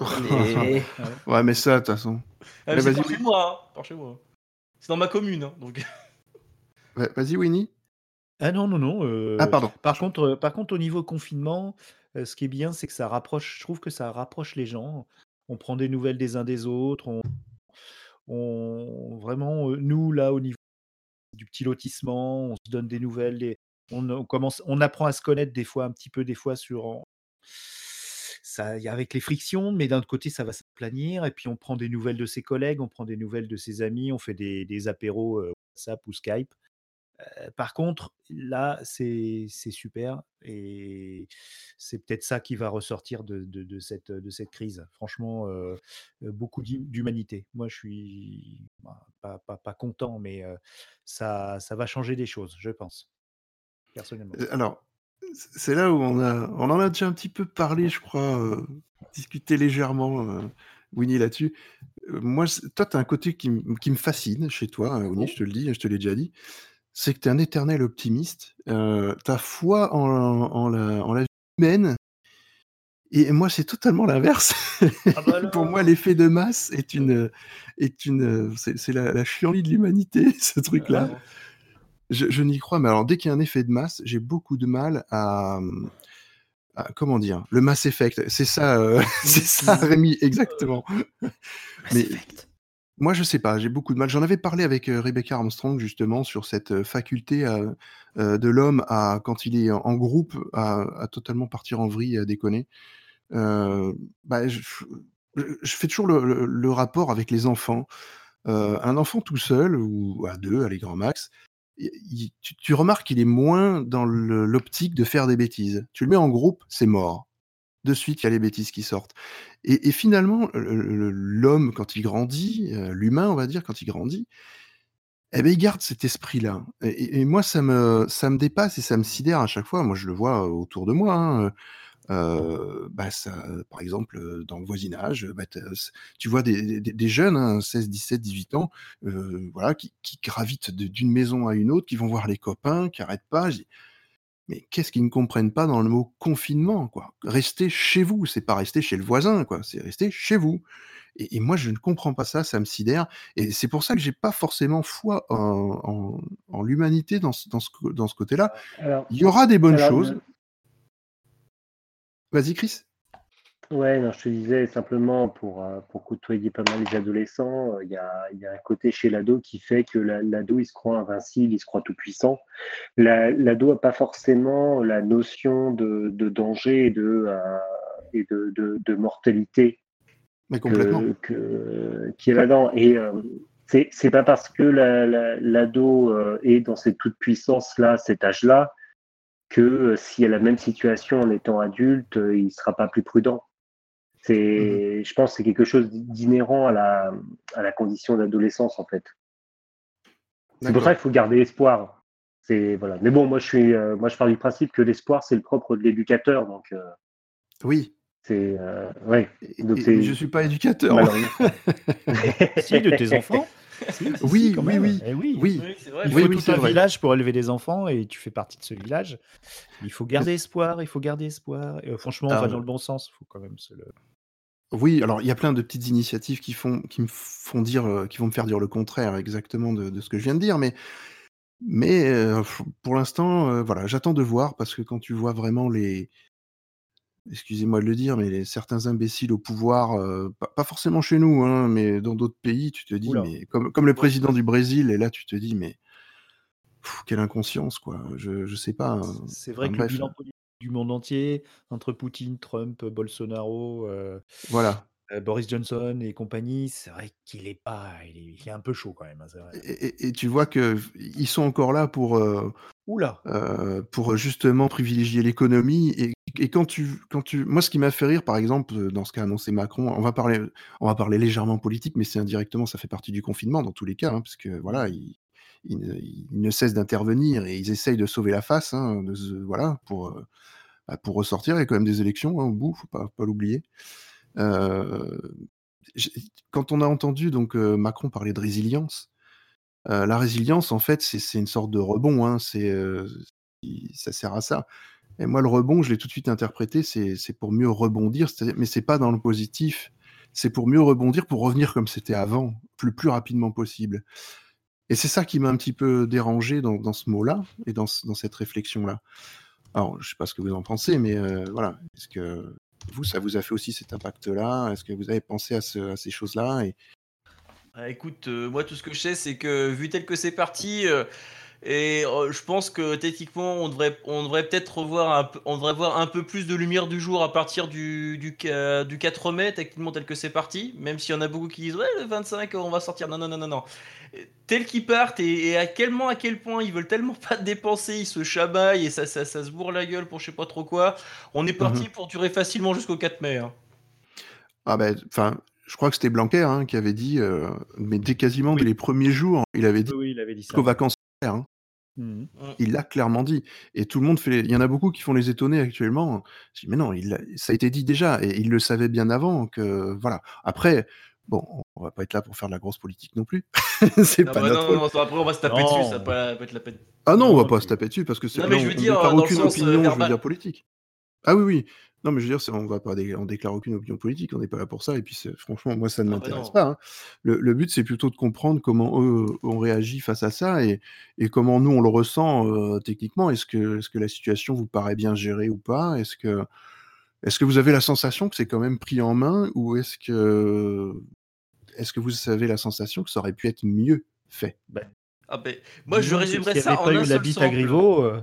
ouais, mais ça, de toute façon. Ah, c'est par chez moi, hein, chez moi. C'est dans ma commune, hein, donc. vas-y, Winnie. Ah non, non, non. ah pardon. Par contre, par contre, au niveau confinement, ce qui est bien, c'est que ça rapproche. Je trouve que ça rapproche les gens. On prend des nouvelles des uns des autres. On on vraiment, nous, là, au niveau du petit lotissement, on se donne des nouvelles, on, commence, on apprend à se connaître des fois, un petit peu, des fois, sur. Ça, avec les frictions, mais d'un autre côté, ça va s'aplanir. Et puis, on prend des nouvelles de ses collègues, on prend des nouvelles de ses amis, on fait des, des apéros WhatsApp ou Skype par contre, là, c'est super et c'est peut-être ça qui va ressortir de, de, cette, de cette crise. Franchement, beaucoup d'humanité. Moi, je suis bah, pas, pas, pas, content, mais ça, ça va changer des choses, je pense, personnellement. Alors, c'est là où on, a, on en a déjà un petit peu parlé, je crois, discuté légèrement. Winnie là-dessus. moi, toi, tu as un côté qui, qui, me fascine chez toi, hein, Winnie, je te le dis, je te l'ai déjà dit c'est que tu es un éternel optimiste. Euh, ta foi en, en, la, en, la, vie humaine. Et moi, c'est totalement l'inverse. Ah bah Pour moi, l'effet de masse est une, est une, c'est la, la chienlit de l'humanité, ce truc-là. Je, je n'y crois, mais alors dès qu'il y a un effet de masse, j'ai beaucoup de mal à, comment dire, le Mass Effect. C'est ça, euh, c'est ça, Rémi, exactement. Mass Effect. Moi, je sais pas, j'ai beaucoup de mal. J'en avais parlé avec Rebecca Armstrong justement sur cette faculté de l'homme à, quand il est en groupe, à, totalement partir en vrille et à déconner. bah, je, fais toujours le, rapport avec les enfants. un enfant tout seul ou à deux, allez grand max, tu remarques qu'il est moins dans l'optique de faire des bêtises. Tu le mets en groupe, c'est mort de suite, il y a les bêtises qui sortent. Et, finalement, l'homme, quand il grandit, euh, l'humain, on va dire, quand il grandit, eh ben, il garde cet esprit-là. Et, moi, ça me, ça me dépasse et ça me sidère à chaque fois. Moi, je le vois autour de moi. Hein, euh, bah, par exemple, dans le voisinage, bah, tu vois des, jeunes, 16, 17, 18 ans, euh, voilà, qui, gravitent d'une maison à une autre, qui vont voir les copains, qui n'arrêtent pas. Mais qu'est-ce qu'ils ne comprennent pas dans le mot confinement, quoi? Rester chez vous, c'est pas rester chez le voisin, quoi. C'est rester chez vous. Et, moi, je ne comprends pas ça, ça me sidère. Et c'est pour ça que j'ai pas forcément foi en, l'humanité dans ce, dans ce, côté-là. Il y aura des bonnes choses. Vas-y, Chris. Ouais, non, je te disais simplement pour, euh, pour côtoyer pas mal les adolescents, euh, il y, a, y, a, un côté chez l'ado qui fait que l'ado il se croit invincible, il se croit tout puissant. L'ado n'a pas forcément la notion de, de danger et de, euh, et de, de, de, mortalité Mais complètement. Que, qui est là-dedans. Et c'est pas parce que l'ado est dans cette toute puissance là, cet âge-là, que s'il y a la même situation en étant adulte, il ne sera pas plus prudent. C'est, Mmh je pense, que c'est quelque chose d'inhérent à la, à la condition d'adolescence en fait. C'est pour ça qu'il faut garder espoir. C'est voilà. Mais bon, moi je suis, euh, moi je pars du principe que l'espoir c'est le propre de l'éducateur, donc. euh, Oui. c'est euh, ouais. Et, Donc et- c'est- mais je suis pas éducateur. Si, de tes enfants Si, si, si, Oui, oui, même. oui. Eh oui. Oui. Oui, c'est vrai. Il faut oui, tout un vrai. village pour élever des enfants et tu fais partie de ce village. Il faut garder espoir, il faut garder espoir. Et, euh, franchement, on va Ah, dans le bon sens. Il faut quand même se le. Oui, alors il y a plein de petites initiatives qui font, qui me font dire, euh, qui vont me faire dire le contraire exactement de, de ce que je viens de dire, mais, mais euh, pour l'instant, euh, voilà, j'attends de voir parce que quand tu vois vraiment les, excusez-moi de le dire, mais les, certains imbéciles au pouvoir, pas, pas forcément chez nous, hein, mais dans d'autres pays, tu te dis, mais comme, comme le président du Brésil, et là tu te dis, mais quelle inconscience, quoi. Je, je sais pas. hein. C'est vrai Enfin, que le bref, bilan du monde entier, entre Poutine, Trump, Bolsonaro, euh, voilà. euh, Boris Johnson et compagnie, c'est vrai qu'il est pas. Il est, il est un peu chaud quand même. hein, c'est vrai. Et, et- et tu vois que ils sont encore là pour. euh, Oula euh, pour justement privilégier l'économie. Et, et quand tu, quand tu, moi, ce qui m'a fait rire, par exemple, euh, dans ce qu'a annoncé Macron, on va parler, on va parler légèrement politique, mais c'est indirectement, ça fait partie du confinement dans tous les cas, hein, parce que voilà, ils ne, cessent d'intervenir et ils essayent de sauver la face, hein, voilà, pour, euh, bah, pour ressortir. Il y a quand même des élections hein, au bout, faut pas, l'oublier. Euh, quand on a entendu donc euh, Macron parler de résilience, la résilience, en fait, c'est une sorte de rebond. Hein, c'est ça sert à ça. Et moi, le rebond, je l'ai tout de suite interprété, c'est pour mieux rebondir, mais c'est pas dans le positif. C'est pour mieux rebondir, pour revenir comme c'était avant, le plus rapidement possible. Et c'est ça qui m'a un petit peu dérangé dans, ce mot-là et dans, ce- dans cette réflexion-là. Alors, je sais pas ce que vous en pensez, mais euh, voilà. Est-ce que vous, ça vous a fait aussi cet impact-là? Est-ce que vous avez pensé à, ce- à ces choses-là? Et... Ah, écoute, euh, moi tout ce que je sais, c'est que vu tel que c'est parti, euh, et euh, je pense que techniquement, on devrait, on devrait peut-être revoir un peu, on devrait voir un peu plus de lumière du jour à partir du, du, ca- du 4 mai, techniquement tel que c'est parti. Même s'il y en a beaucoup qui disent ouais le 25 on va sortir. Non non non non non. Tel qu'ils partent et, et à quel moment, à quel point ils veulent tellement pas dépenser, ils se chamaillent et ça, ça, ça se bourre la gueule pour je sais pas trop quoi. On est parti pour durer facilement jusqu'au 4 mai. hein. Ah ben, enfin, je crois que c'était Blanquer hein, qui avait dit, euh, mais dès quasiment dès les premiers jours, il avait dit Oui, oui, dit qu'aux vacances hein. Mhm. Il l'a clairement dit. Et tout le monde fait. les- Il y en a beaucoup qui font les étonner actuellement. Je dis, mais non, il ça a été dit déjà. Et il le savait bien avant. que Voilà. Après, bon, on va pas être là pour faire de la grosse politique non plus. c'est Ah pas bah notre non, non, non, après on va se taper Non. dessus, ça va pas, pas être la peine. Ah non, on va pas se taper dessus parce que c'est. Non, mais je on- veux on dire, déclare dans le aucune sens, euh, opinion, je veux dire politique. Ah oui, oui. Non, mais je veux dire, on va pas, dé- on déclare aucune opinion politique, on n'est pas là pour ça. Et puis, franchement, moi, ça ne Ah bah m'intéresse pas. hein. Le, le but, c'est plutôt de comprendre comment eux ont réagi face à ça et, et comment nous, on le ressent euh, techniquement. Est-ce que, la situation vous paraît bien gérée ou pas? Est-ce que, vous avez la sensation que c'est quand même pris en main ou est-ce que, vous avez la sensation que ça aurait pu être mieux fait? Ah ben, moi je résumerais ça avait en pas un eu la bite à. Griveaux. euh,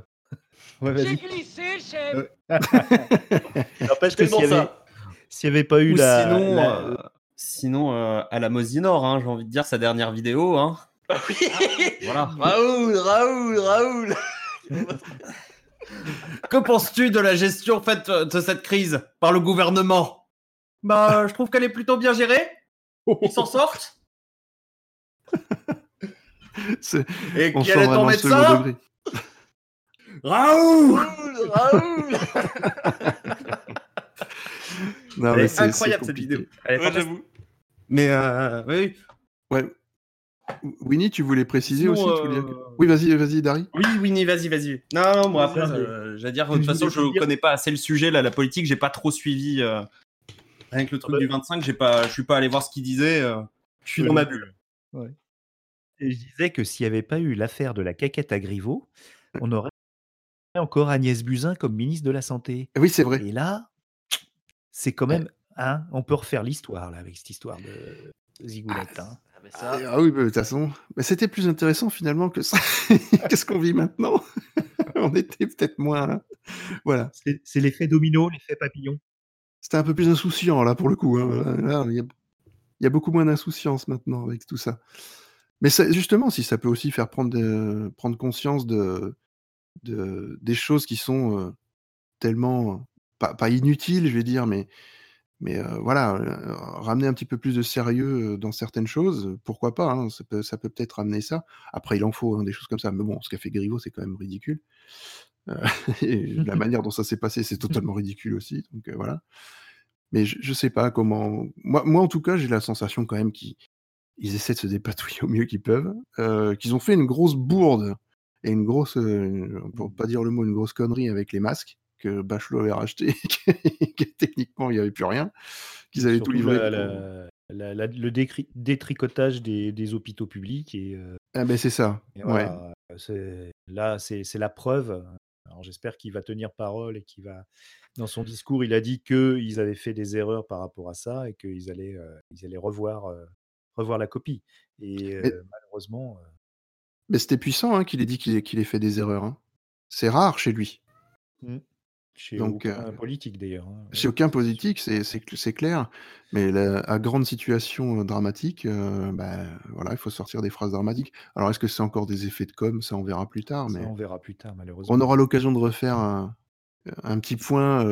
Ouais, J'ai glissé, chef Euh, N'empêche que Tellement s'il y avait, ça. s'il y avait pas eu Ou la. sinon, la- euh, sinon euh, à la Mosinor, hein, j'ai envie de dire sa dernière vidéo. Hein. Ah oui Voilà. Raoul, Raoul, Raoul Que penses-tu de la gestion faite de cette crise par le gouvernement? Bah, je trouve qu'elle est plutôt bien gérée. Ils s'en sortent. Et On quel est ton médecin? Raoul Raoul, Non, mais c'est- incroyable cette vidéo. Elle est Ouais, fantastique. j'avoue. Mais euh, oui, Ouais. Winnie, tu voulais préciser Sinon, aussi tu voulais dire que- euh, Oui, vas-y, vas-y, Dari. oui, Winnie, vas-y, vas-y. Non, non, moi après, Vas-y. euh, j'allais dire, de toute façon, je dire- connais pas assez le sujet là, la politique, j'ai pas trop suivi. euh, Avec le truc Ah bah- du 25, j'ai pas, je suis pas allé voir ce qu'il disait. euh, je suis dans ma bulle. Et je disais que s'il n'y avait pas eu l'affaire de la caquette à Griveaux, on aurait encore Agnès Buzyn comme ministre de la Santé. Oui, c'est vrai. Et là, c'est quand même. Hein, on peut refaire l'histoire là, avec cette histoire de Zigoulette. hein. Ah, ben ça, Ah oui, de toute façon, bah, c'était plus intéressant finalement que ça. Qu'est-ce qu'on vit maintenant? On était peut-être moins. Voilà. C'est l'effet domino, l'effet papillon. C'était un peu plus insouciant là pour le coup. hein. Là, il y, a- il y a beaucoup moins d'insouciance maintenant avec tout ça. Mais ça- justement, si ça peut aussi faire prendre, de- prendre conscience de, de, des choses qui sont euh, tellement pas, pas inutiles, je vais dire, mais mais euh, voilà, euh, ramener un petit peu plus de sérieux dans certaines choses, pourquoi pas hein, Ça peut, peut-être ramener ça. Après, il en faut hein, des choses comme ça. Mais bon, ce qu'a fait Griveaux, c'est quand même ridicule. et la manière dont ça s'est passé, c'est totalement ridicule aussi. Donc voilà. Mais je, je sais pas comment. Moi, moi en tout cas, j'ai la sensation quand même qu'ils ils essaient de se dépatouiller au mieux qu'ils peuvent, qu'ils ont fait une grosse bourde et une grosse, euh, pour pas dire le mot, une grosse connerie avec les masques que Bachelot avait racheté, que techniquement il n'y avait plus rien, qu'ils avaient tout livré. La, la, le détricotage des, des, hôpitaux publics et. Euh, ah ben c'est ça. Voilà, ouais. Là, c'est la preuve. Alors j'espère qu'il va tenir parole et qu'il va. Dans son discours, il a dit qu'ils avaient fait des erreurs par rapport à ça et qu'ils allaient, ils allaient revoir revoir la copie. Et malheureusement. Mais c'était puissant hein, qu'il ait dit qu'il ait fait des erreurs. Hein. C'est rare chez lui. Mmh. Chez Donc, aucun politique d'ailleurs. Hein. Chez aucun politique, c'est clair. Mais à grande situation dramatique, bah, voilà, il faut sortir des phrases dramatiques. Alors, est-ce que c'est encore des effets de com Ça, on verra plus tard. Mais on verra plus tard, malheureusement. On aura l'occasion de refaire un, un petit point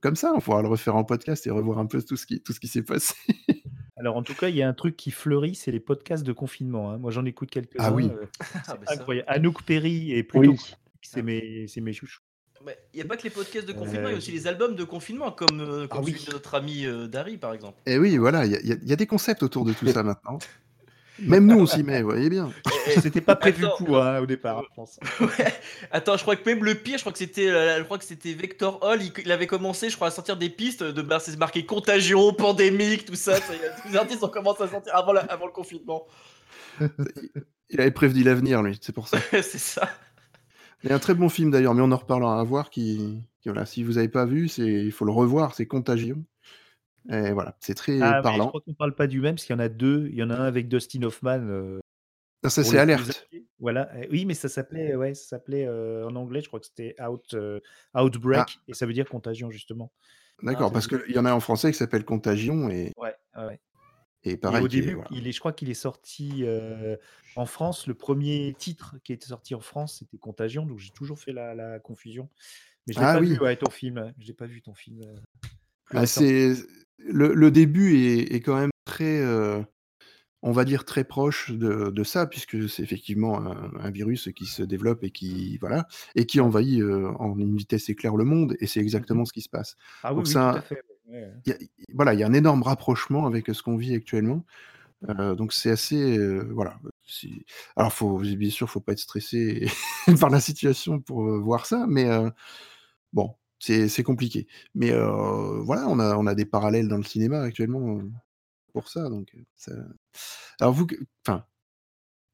comme ça. On pourra le refaire en podcast et revoir un peu tout ce qui, tout ce qui s'est passé. Alors, en tout cas, il y a un truc qui fleurit, c'est les podcasts de confinement. Hein. Moi, j'en écoute Ah quelques-uns. oui. euh, Ah, c'est ça. incroyable. Anouk Perry et plutôt Oui. c'est mes, c'est mes chouchous. Mais Il n'y a pas que les podcasts de confinement, il y Euh, a aussi les albums de confinement, comme, euh, Ah oui. celui de notre ami euh, Dari, par exemple. Et oui, voilà, il y, a- il y a- il y a des concepts autour de tout ça maintenant. Même nous, on s'y met, vous voyez bien. C'était pas prévu Attends. hein, au départ, je pense. Ouais. Attends, je crois que même le pire, je crois que c'était, euh, je crois que c'était Vector Hall. Il, il avait commencé, je crois, à sortir des pistes de, bah, c'est marqué contagion, pandémique, tout ça. ça y a- tous les artistes ont commencé à sortir avant, la- avant le confinement. Il avait prévenu l'avenir, lui, c'est pour ça. c'est ça. Il y a un très bon film d'ailleurs, mais on en reparlera à voir. Qui, qui- voilà, si vous n'avez pas vu, c'est, il faut le revoir, c'est Contagion. Et voilà, c'est très Ah, mais je parlant. crois qu'on parle pas du même, parce qu'il y en a deux. Il y en a un avec Dustin Hoffman. euh, Ah, ça, c'est Alerte. Voilà. Euh, Oui, mais ça s'appelait, ouais, ça s'appelait euh, en anglais, je crois que c'était Out, euh, Outbreak, et ça veut dire contagion justement. D'accord, Ah, parce qu'il y en a un en français qui s'appelle Contagion, et, Ouais, ouais, et Et pareil. au est- début, voilà. il est, je crois qu'il est sorti euh, en France. Le premier titre qui était sorti en France, c'était Contagion. Donc j'ai toujours fait la, la confusion. Mais je Ah pas oui. vu, ouais, ton film. Je l'ai pas vu ton film. Ah, c'est le, le début est, est quand même très, euh, on va dire très proche de, de ça, puisque c'est effectivement un, un virus qui se développe et qui voilà et qui envahit euh, en une vitesse éclair le monde, et c'est exactement ce qui se passe. Ah oui, Donc oui, ça- tout à fait. ouais, ouais. Il y a, voilà, il y a un énorme rapprochement avec ce qu'on vit actuellement. Euh, donc c'est assez, euh, voilà. Alors faut bien sûr, faut pas être stressé par la situation pour euh, voir ça, mais bon, c'est compliqué. Mais voilà, on a des parallèles dans le cinéma actuellement pour ça. Donc alors vous,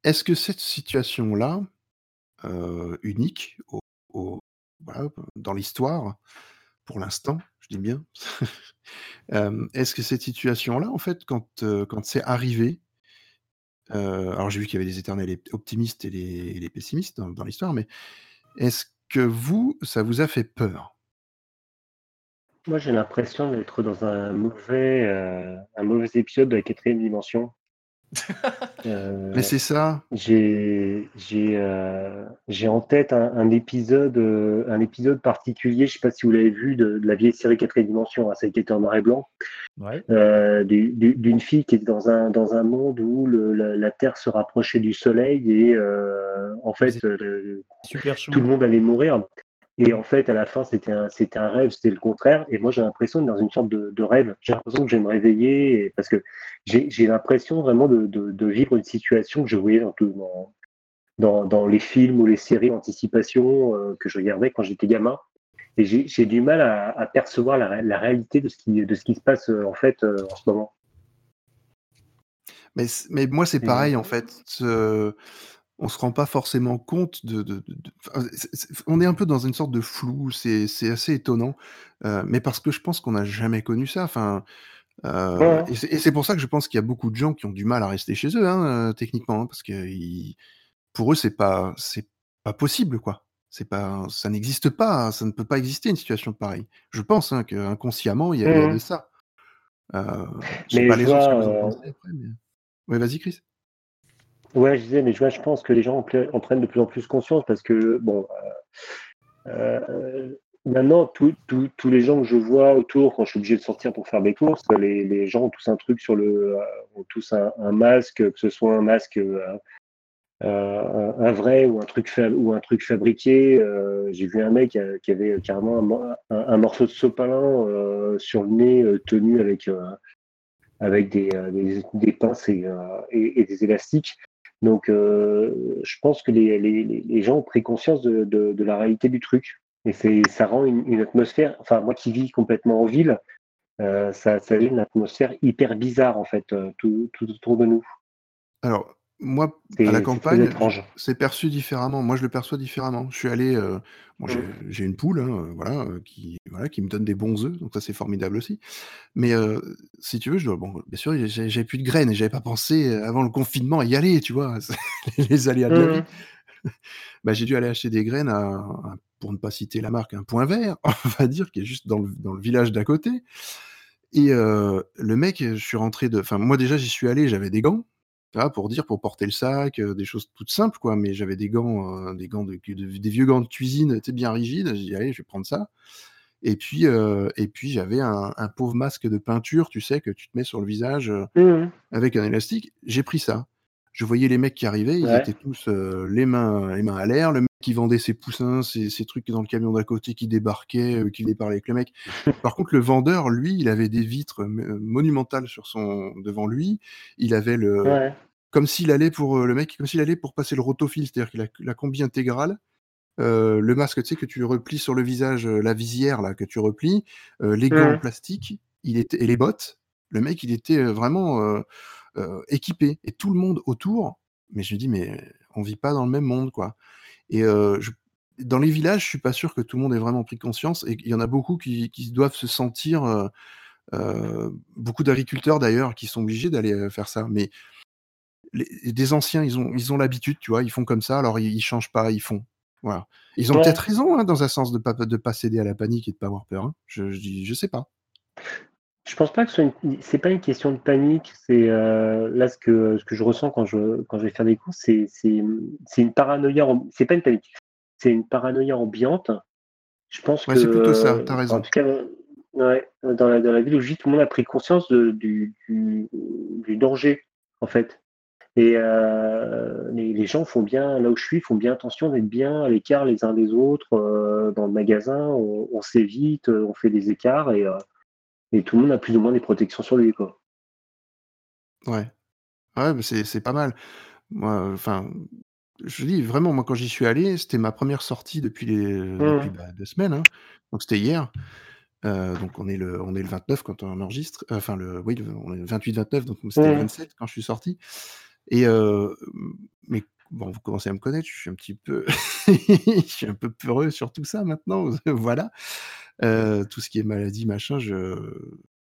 est-ce que cette situation-là, unique dans l'histoire, pour l'instant, je dis bien, est-ce que cette situation-là, en fait, quand, c'est arrivé, alors j'ai vu qu'il y avait des éternels optimistes et les, les pessimistes dans l'histoire, mais est-ce que vous, ça vous a fait peur? Moi, j'ai l'impression d'être dans un mauvais, euh, un mauvais épisode de la quatrième dimension. Euh, Mais c'est ça. j'ai j'ai euh, j'ai en tête un, un épisode euh, un épisode particulier. Je sais pas si vous l'avez vu de, de la vieille série quatrième dimension, hein, celle qui était en noir et blanc, Ouais. euh, du- du- d'une fille qui est dans un dans un monde où le, la, la Terre se rapprochait du Soleil et euh, en fait euh, tout le monde allait mourir. Et en fait, à la fin, c'était un, c'était un rêve, c'était le contraire. Et moi, j'ai l'impression d'être dans une sorte de, de rêve. J'ai l'impression que je vais me réveiller et- parce que j'ai, j'ai l'impression vraiment de, de, de vivre une situation que je voyais dans, tout- dans, dans, dans les films ou les séries d'anticipation euh, que je regardais quand j'étais gamin. Et j'ai, j'ai du mal à, à percevoir la, ré- la réalité de ce qui, de ce qui se passe euh, en fait euh, en ce moment. Mais, moi, c'est pareil, en fait. On se rend pas forcément compte de. on est un peu dans une sorte de flou, c'est assez étonnant. Euh, mais parce que je pense qu'on n'a jamais connu ça. Enfin, euh, Ouais. et c'est pour ça que je pense qu'il y a beaucoup de gens qui ont du mal à rester chez eux, hein, euh, techniquement, hein, parce que ils- pour eux, c'est pas, c'est pas possible, quoi. C'est pas, ça n'existe pas, ça ne peut pas exister une situation pareille. Je pense hein, qu'inconsciemment, il y, a- Mhm. de ça. Euh, Mais pas je les autres vois, mais... Ouais, vas-y, Chris. Ouais, je disais, mais je, pense que les gens en, prennent de plus en plus conscience parce que, bon, euh, euh, maintenant, tous les gens que je vois autour, quand je suis obligé de sortir pour faire mes courses, les, les gens ont tous un truc sur le. Euh, ont tous un, masque, que ce soit un masque. un, vrai ou un truc ou un truc fabriqué. j'ai vu un mec qui, avait carrément un, morceau de sopalin sur le nez tenu avec avec des, des, pinces et, et, des élastiques. Donc, euh, je pense que les, gens ont pris conscience de, la réalité du truc. Et ça rend une, atmosphère, enfin, moi qui vis complètement en ville, euh, ça, ça une atmosphère hyper bizarre, en fait, euh, tout, tout autour de nous. Moi, à la campagne, c'est perçu différemment. Moi, je le perçois différemment. Je suis allé, euh, mmh. j'ai une poule, hein, voilà, qui, voilà, qui me donne des bons œufs, donc ça c'est formidable aussi. Mais si tu veux, je bon, bien sûr, j'avais plus de graines et j'avais pas pensé avant le confinement à y aller, tu vois, les aléas de la vie. Mmh. bah, j'ai dû aller acheter des graines à, pour ne pas citer la marque, un point vert, on va dire, qui est juste dans le, dans le village d'à côté. Et le mec, je suis rentré de, enfin moi déjà j'y suis allé, j'avais des gants pour dire, pour porter le sac, des choses toutes simples, quoi. Mais j'avais des gants, des gants de, des vieux gants de cuisine, tu bien rigides. J'ai dit, allez, je vais prendre ça. Et puis, et puis j'avais un, pauvre masque de peinture, tu sais, que tu te mets sur le visage mmh avec un élastique. J'ai pris ça. Je voyais les mecs qui arrivaient, ils étaient tous les, mains, les mains à l'air. Le qui vendait ses poussins, ses, trucs dans le camion d'à côté qui débarquait, qui déparlait avec le mec. Par contre, le vendeur, lui, il avait des vitres monumentales sur son devant lui. Il avait le comme s'il allait pour le mec, comme s'il allait pour passer le rotofil, c'est-à-dire qu'il a la combi intégrale. le masque, tu sais, que tu replies sur le visage, la visière là, que tu replies, les gants en plastique, il était, et les bottes. Le mec, il était vraiment équipé. Et tout le monde autour, mais je me dis, mais on vit pas dans le même monde, quoi. Et dans les villages, je suis pas sûr que tout le monde ait vraiment pris conscience. Et il y en a beaucoup qui, doivent se sentir, beaucoup d'agriculteurs d'ailleurs, qui sont obligés d'aller faire ça. Mais des anciens, ils ont ils ont l'habitude, tu vois, ils font comme ça, alors ils, ils changent pas, ils font. Voilà. Ils ont peut-être raison, hein, dans un sens, de pas de pas céder à la panique et de pas avoir peur. Hein. Je, je je sais pas. Je pense pas que ce c'est pas une question de panique. C'est euh, là ce que ce que je ressens quand je quand je vais faire des courses, c'est une paranoïa. C'est pas une panique. C'est une paranoïa ambiante. Je pense ouais, que c'est plutôt ça. T'as raison. En tout cas, ouais, dans la dans la ville où je vis, tout le monde a pris conscience de, du, du, du danger en fait. Et euh, les, les, gens font bien, là où je suis, font bien attention d'être bien à l'écart les uns des autres. Euh, dans le magasin, on, on s'évite, on fait des écarts et, euh, et tout le monde a plus ou moins des protections sur lui. Quoi. Ouais, ouais c'est pas mal. Moi, enfin, je dis vraiment, moi quand j'y suis allé, c'était ma première sortie depuis, les, mmh. depuis bah, deux semaines. Hein. Donc c'était hier. Euh, donc on est le on est le 29 quand on enregistre. Enfin le oui, on est le 28-29, donc c'était le 27 mmh. quand je suis sorti. Et mais bon, vous commencez à me connaître, je suis un petit peu, je suis un peu peureux sur tout ça maintenant. voilà, tout ce qui est maladie, machin, je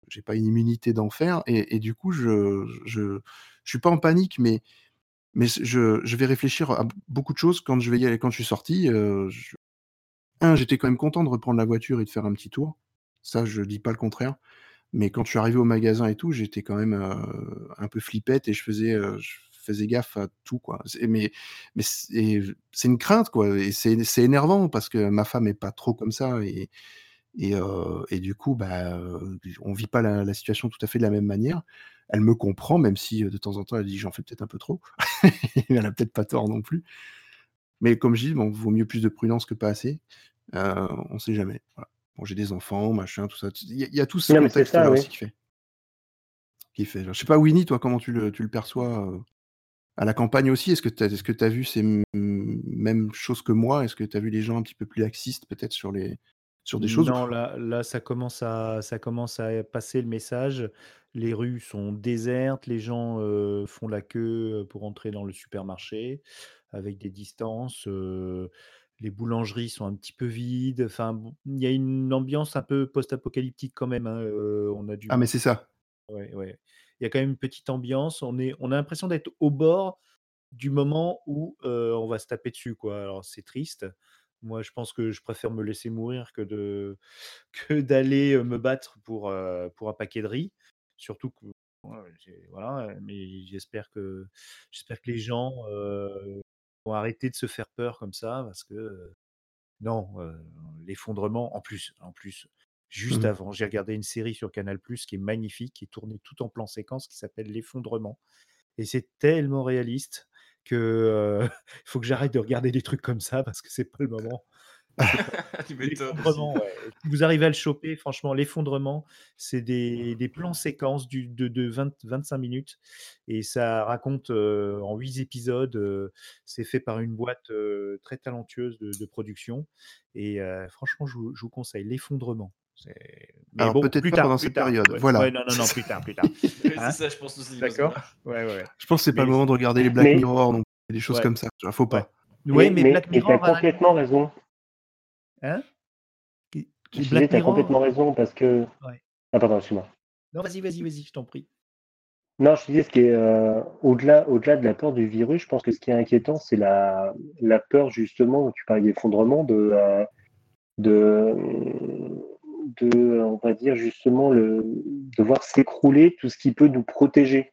j'ai pas une immunité d'enfer et, du coup, je, je je suis pas en panique, mais je vais réfléchir à beaucoup de choses quand je vais y aller. Quand je suis sorti, un, j'étais quand même content de reprendre la voiture et de faire un petit tour. Ça, je dis pas le contraire. Mais quand je suis arrivé au magasin et tout, j'étais quand même un peu flippette et je faisais, faisais gaffe à tout, quoi. Mais, mais c'est une crainte, quoi. Et c'est énervant parce que ma femme est pas trop comme ça. Et, et, euh, et du coup, bah, on vit pas la, situation tout à fait de la même manière. Elle me comprend, même si de temps en temps elle dit j'en fais peut-être un peu trop. elle a peut-être pas tort non plus. Mais comme je dis, bon, vaut mieux plus de prudence que pas assez. Euh, on sait jamais. Bon, j'ai des enfants, machin, tout ça. Il y, a tout ce contexte-là aussi qui fait. Qui fait. Je sais pas, Winnie, toi, comment tu le, tu le perçois à la campagne aussi, est-ce que tu as, vu ces mêmes choses que moi? Est-ce que tu as vu les gens un petit peu plus laxistes peut-être sur, les, sur des choses Non, là, là ça, commence à, ça commence à passer le message. Les rues sont désertes, les gens font la queue pour entrer dans le supermarché avec des distances. les boulangeries sont un petit peu vides. Enfin, il y a une ambiance un peu post-apocalyptique quand même. Hein, on a Ah, mais c'est ça. Ouais, ouais il y a quand même une petite ambiance. On, est, on a l'impression d'être au bord du moment où on va se taper dessus. Quoi. Alors c'est triste. Moi, je pense que je préfère me laisser mourir que, de, que d'aller me battre pour, pour un paquet de riz. Surtout que voilà, mais j'espère que j'espère que les gens vont arrêter de se faire peur comme ça parce que non, l'effondrement. En plus, en plus, juste Mhm. avant, j'ai regardé une série sur Canal+ qui est magnifique, qui est tournée tout en plan séquence, qui s'appelle L'effondrement, et c'est tellement réaliste que euh, il faut que j'arrête de regarder des trucs comme ça parce que c'est pas le moment. L'effondrement, ouais. Vous arrivez à le choper, franchement, l'effondrement, c'est des, des plans séquences du, de, de 20, 25 minutes et ça raconte euh, en 8 épisodes. euh, c'est fait par une boîte euh, très talentueuse de, de production et franchement, je vous conseille l'effondrement. Mais Alors, bon, peut-être plus pas tard, pendant plus cette tard. période, Ouais. voilà. Ouais, non, non, non, plus tard, plus tard. Hein c'est ça, je pense aussi. D'accord Ouais, ouais. Je pense que c'est pas Mais- le moment de regarder les Black Mais- Mirror, donc des choses Ouais. comme ça. Tu vois, faut pas. Ouais, mais, Black mais Mirror. t'as a- complètement raison. Hein disais, Black t'as Mirror complètement raison parce que. Ouais. Ah, pardon, excuse-moi. Non, vas-y, vas-y, vas-y, je t'en prie. Non, je te disais, ce qui est euh, au-delà, au-delà de la peur du virus, je pense que ce qui est inquiétant, c'est la, la peur justement. Tu parlais d'effondrement, de, euh, de, de, on va dire justement le, de voir s'écrouler tout ce qui peut nous protéger.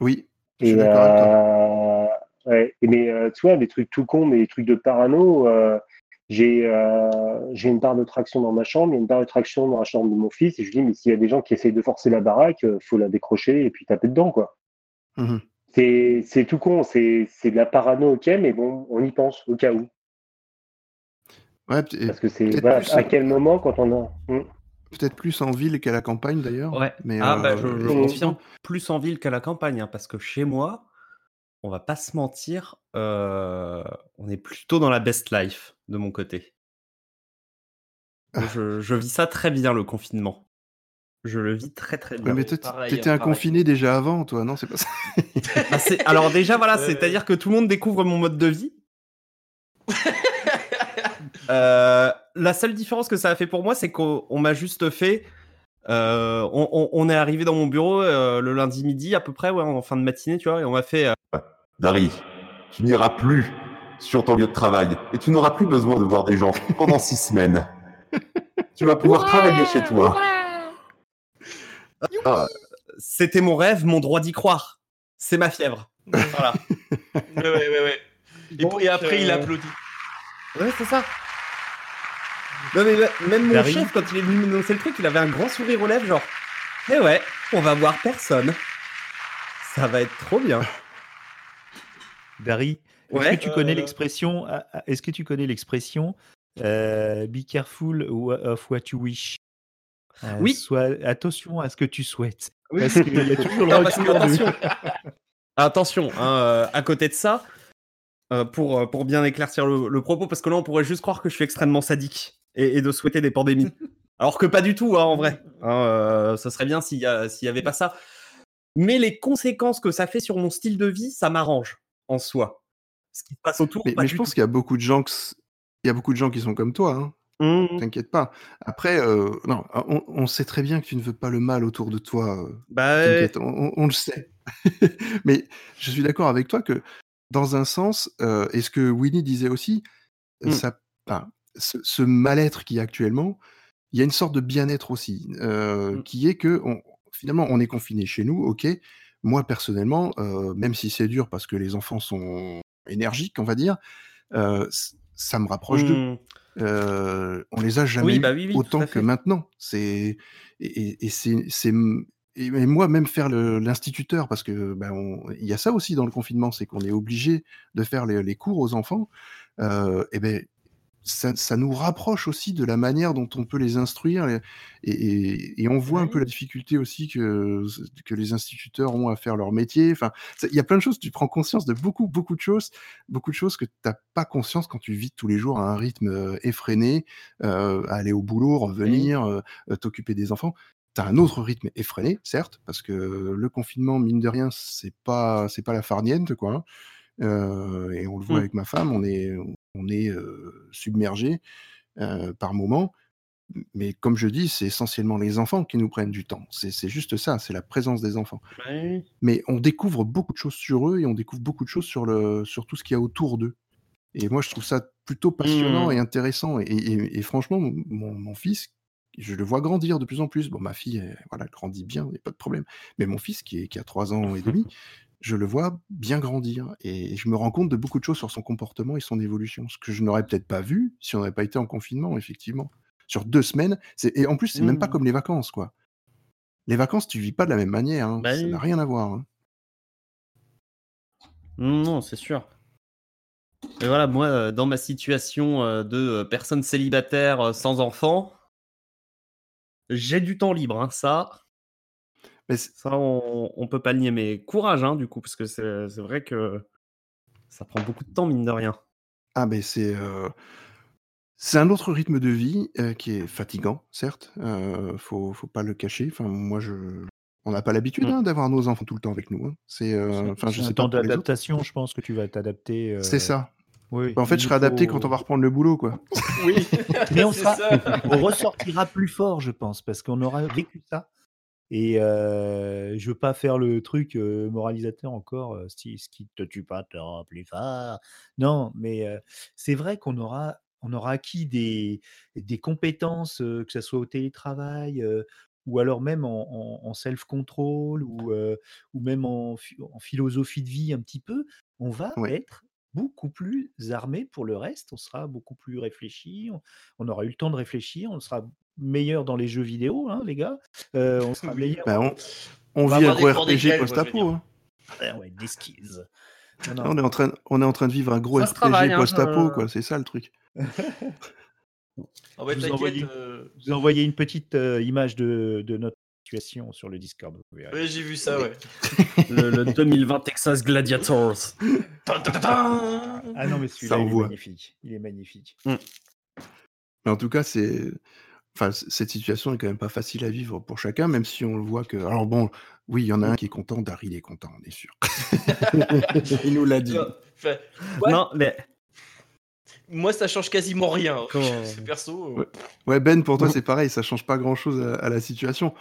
Oui, je Et suis d'accord avec toi. euh, ouais, mais euh, tu vois, des trucs tout cons, mais des trucs de parano. euh, j'ai une barre de traction dans ma chambre, il y a une barre de traction dans la chambre de mon fils, et je dis, mais s'il y a des gens qui essayent de forcer la baraque, faut la décrocher et puis taper dedans, quoi. Mhm. C'est c'est tout con, c'est c'est de la parano, ok, mais bon, on y pense au cas où. Ouais, Parce que c'est peut-être voilà, plus, à quel moment quand on a. Hmm. peut-être plus en ville qu'à la campagne d'ailleurs. Ouais. Mais, ah, bah, euh, je, je effectivement. confirme plus en ville qu'à la campagne, hein, parce que chez moi, on va pas se mentir, euh, on est plutôt dans la best life de mon côté. Ah. Je, je vis ça très bien, le confinement. Je le vis très très Ouais, bien. mais t'étais un pareil. confiné déjà avant, toi, non C'est pas ça Bah, c'est- alors déjà, voilà, c'est-à-dire que tout le monde découvre mon mode de vie. Euh, la seule différence que ça a fait pour moi, c'est qu'on on m'a juste fait. euh, on, on- on est arrivé dans mon bureau euh, le lundi midi à peu près, ouais, en fin de matinée, tu vois, et on m'a fait. euh, Dari, tu n'iras plus sur ton lieu de travail et tu n'auras plus besoin de voir des gens pendant six semaines. Tu vas pouvoir travailler chez toi. Ah, C'était mon rêve, mon droit d'y croire. C'est ma fièvre. Voilà. Ouais, ouais, ouais, ouais. Et, et après, il applaudit. Ouais, c'est ça. Non, mais même mon chef, quand il est venu m'annoncer le truc, il avait un grand sourire aux lèvres, genre, eh ouais, on va voir personne. Ça va être trop bien. Dari, est-ce Ouais. que tu connais Euh, l'expression ah, ah, Est-ce que tu connais l'expression euh, Be careful of what you wish? Euh, Oui. Sois attention à ce que tu souhaites. Oui. Parce qu'il y a toujours le Non, parce que, retour du- attention, attention hein, euh, à côté de ça, euh, pour, pour bien éclaircir le, le propos, parce que là, on pourrait juste croire que je suis extrêmement sadique et, et de souhaiter des pandémies. Alors que pas du tout, hein, en vrai. Hein, euh, ça serait bien s'il y, y avait pas ça. Mais les conséquences que ça fait sur mon style de vie, ça m'arrange en soi. Ce qui se passe autour, Mais, mais je pense qu'il y a beaucoup de gens que c- il y a beaucoup de gens qui sont comme toi. Hein. Mmh. T'inquiète pas. Après, euh, non, on, on sait très bien que tu ne veux pas le mal autour de toi. euh, Bah, T'inquiète, on, le sait. Mais je suis d'accord avec toi que, dans un sens, euh, et ce que Winnie disait aussi, euh, Mm. ça, ce, ce mal-être qu'il y a actuellement, il y a une sorte de bien-être aussi, euh, Mm. qui est que on- finalement, on est confiné chez nous, ok. Moi, personnellement, euh, même si c'est dur parce que les enfants sont énergiques, on va dire, euh, ça me rapproche d'eux. mmh. On les a jamais Oui, bah oui, oui, tout autant que maintenant. C'est et, et- et c'est et, moi même faire l'instituteur parce que ben, on- il y a ça aussi dans le confinement, c'est qu'on est obligé de faire les, les cours aux enfants. Euh, et ben ça, ça nous rapproche aussi de la manière dont on peut les instruire et, et- et on voit un peu la difficulté aussi que, que les instituteurs ont à faire leur métier. Enfin, il y a plein de choses, tu prends conscience de beaucoup, beaucoup de choses, beaucoup de choses que tu n'as pas conscience quand tu vis tous les jours à un rythme euh, effréné, euh, aller au boulot, revenir, euh, euh, t'occuper des enfants. Tu as un autre rythme effréné, certes, parce que le confinement, mine de rien, c'est pas, c'est pas la farniente, quoi. hein. Euh, et on le voit Mm. avec ma femme, on est, on est euh, submergé euh, par moments. Mais comme je dis, c'est essentiellement les enfants qui nous prennent du temps. C'est juste ça, c'est la présence des enfants. Ouais. Mais on découvre beaucoup de choses sur eux et on découvre beaucoup de choses sur, le, sur tout ce qu'il y a autour d'eux. Et moi, je trouve ça plutôt passionnant Mm. et intéressant. Et, et- et franchement, mon, mon fils, je le vois grandir de plus en plus. Bon, ma fille, elle, voilà, grandit bien, il n'y a pas de problème. Mais mon fils, qui, est, qui a 3 ans et demi, je le vois bien grandir. Et je me rends compte de beaucoup de choses sur son comportement et son évolution. Ce que je n'aurais peut-être pas vu si on n'avait pas été en confinement, effectivement. Sur deux semaines, c'est- et en plus, c'est même pas Mmh. comme les vacances, quoi. Les vacances, tu vis pas de la même manière. hein. Bah Ça oui. n'a rien à voir. hein. Non, non, c'est sûr. Et voilà, moi, euh, dans ma situation euh, de euh, personne célibataire sans enfant, j'ai du temps libre. hein, ça, Mais ça on, on peut pas le nier. Mais courage, hein, du coup, parce que c'est vrai que ça prend beaucoup de temps, mine de rien. ah, mais c'est euh, c'est un autre rythme de vie euh, qui est fatigant, certes. Euh, faut, faut pas le cacher. Enfin, moi, je. On n'a pas l'habitude Mm. hein, d'avoir nos enfants tout le temps avec nous. hein. C'est, euh, un temps d'adaptation, je pense que tu vas t'adapter. C'est euh, ça. Oui, En fait, je serai adapté quand on va reprendre le boulot, quoi. Oui, Mais on c'est sera- ça. on ressortira plus fort, je pense, parce qu'on aura vécu ça. Et euh, je veux pas faire le truc euh, moralisateur encore, euh, si ce qui te tue pas te rend plus fort. Non, mais euh, c'est vrai qu'on aura, on aura acquis des, des compétences, euh, que ce soit au télétravail, ou alors même en, en- en self-control, ou, ou même en, phi- en philosophie de vie un petit peu. On va être beaucoup plus armé pour le reste, on sera beaucoup plus réfléchi, on, on aura eu le temps de réfléchir, on sera meilleur dans les jeux vidéo, hein, les gars. Euh, on sera Oui. meilleur. Bah, on on, On va vit un gros RPG post-apo. hein. Ouais, ouais, des skills. Non, Là, non. on, est en train, on est en train de vivre un gros Ça RPG hein, post-apo, je- quoi. C'est ça le truc. Ah vous t'inquiète. envoyais- euh, vous ai envoyé une petite euh, image de, de notre situation sur le Discord. vous verrez. Ouais, j'ai vu ça, ouais. Le, le 2020 Texas Gladiators. Ah non, mais celui-là, il est magnifique. Il est magnifique. Mais en tout cas, c'est. Enfin, cette situation est quand même pas facile à vivre pour chacun, même si on le voit que. Alors bon, oui, il y en a un qui est content, Daryl est content, on est sûr. il nous l'a dit. Ouais. Non, mais moi, ça change quasiment rien. Comment- C'est perso. euh, Ouais. Ouais, Ben, pour toi, c'est pareil, ça change pas grand-chose à, à la situation.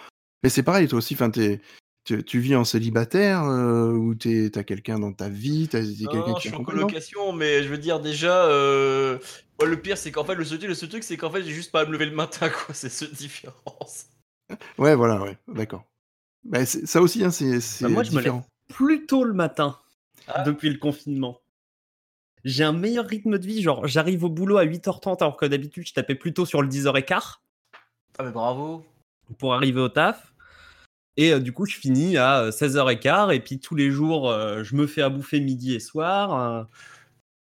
Mais c'est pareil, toi aussi, enfin, t'es- tu, tu vis en célibataire euh, ou t'es- t'as quelqu'un dans ta vie, t'as quelqu'un qui je suis en colocation, mais je veux dire déjà, euh, ouais, le pire c'est qu'en fait le seul, le seul truc c'est qu'en fait j'ai juste pas à me lever le matin quoi, c'est cette différence. Ouais, voilà, ouais, d'accord. Bah, c'est- ça aussi, hein, c'est Bah, moi, je me lève plus tôt le matin Ah. depuis le confinement. J'ai un meilleur rythme de vie. Genre, j'arrive au boulot à 8h30 alors que d'habitude, je tapais plutôt sur le 10h15 Ah mais bravo. pour arriver au taf. Et euh, du coup, je finis à euh, 16h15 et puis tous les jours, euh, je me fais à bouffer midi et soir. euh.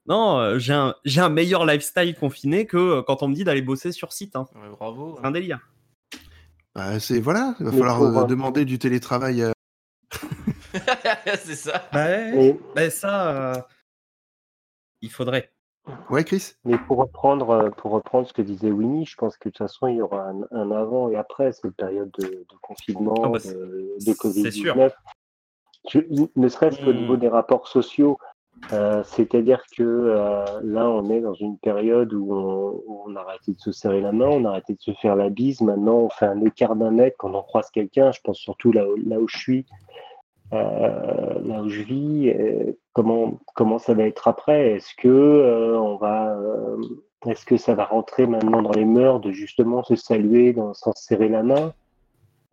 Non, euh, j'ai un, meilleur lifestyle confiné que euh, quand on me dit d'aller bosser sur site. hein. Ouais, bravo. C'est un délire. Bah, c'est voilà, il va Mais falloir euh, demander du télétravail. euh, c'est ça. Mais, Bah, ça, euh, il faudrait. Ouais, Chris mais pour reprendre, pour reprendre ce que disait Winnie, je pense que de toute façon, il y aura un, un avant et après cette période de, de confinement, Ah bah, de, de c'est sûr. Covid-19. Je- ne serait-ce qu'au Mm. niveau des rapports sociaux, euh, c'est-à-dire que euh, là, on est dans une période où on, a arrêté de se serrer la main, on a arrêté de se faire la bise. Maintenant, on fait un écart d'un mètre quand on croise quelqu'un. Je pense surtout là, où- je suis, euh, là où je vis. comment ça va être après? Est-ce que on va est-ce que ça va rentrer maintenant dans les mœurs de justement se saluer dans, sans se serrer la main?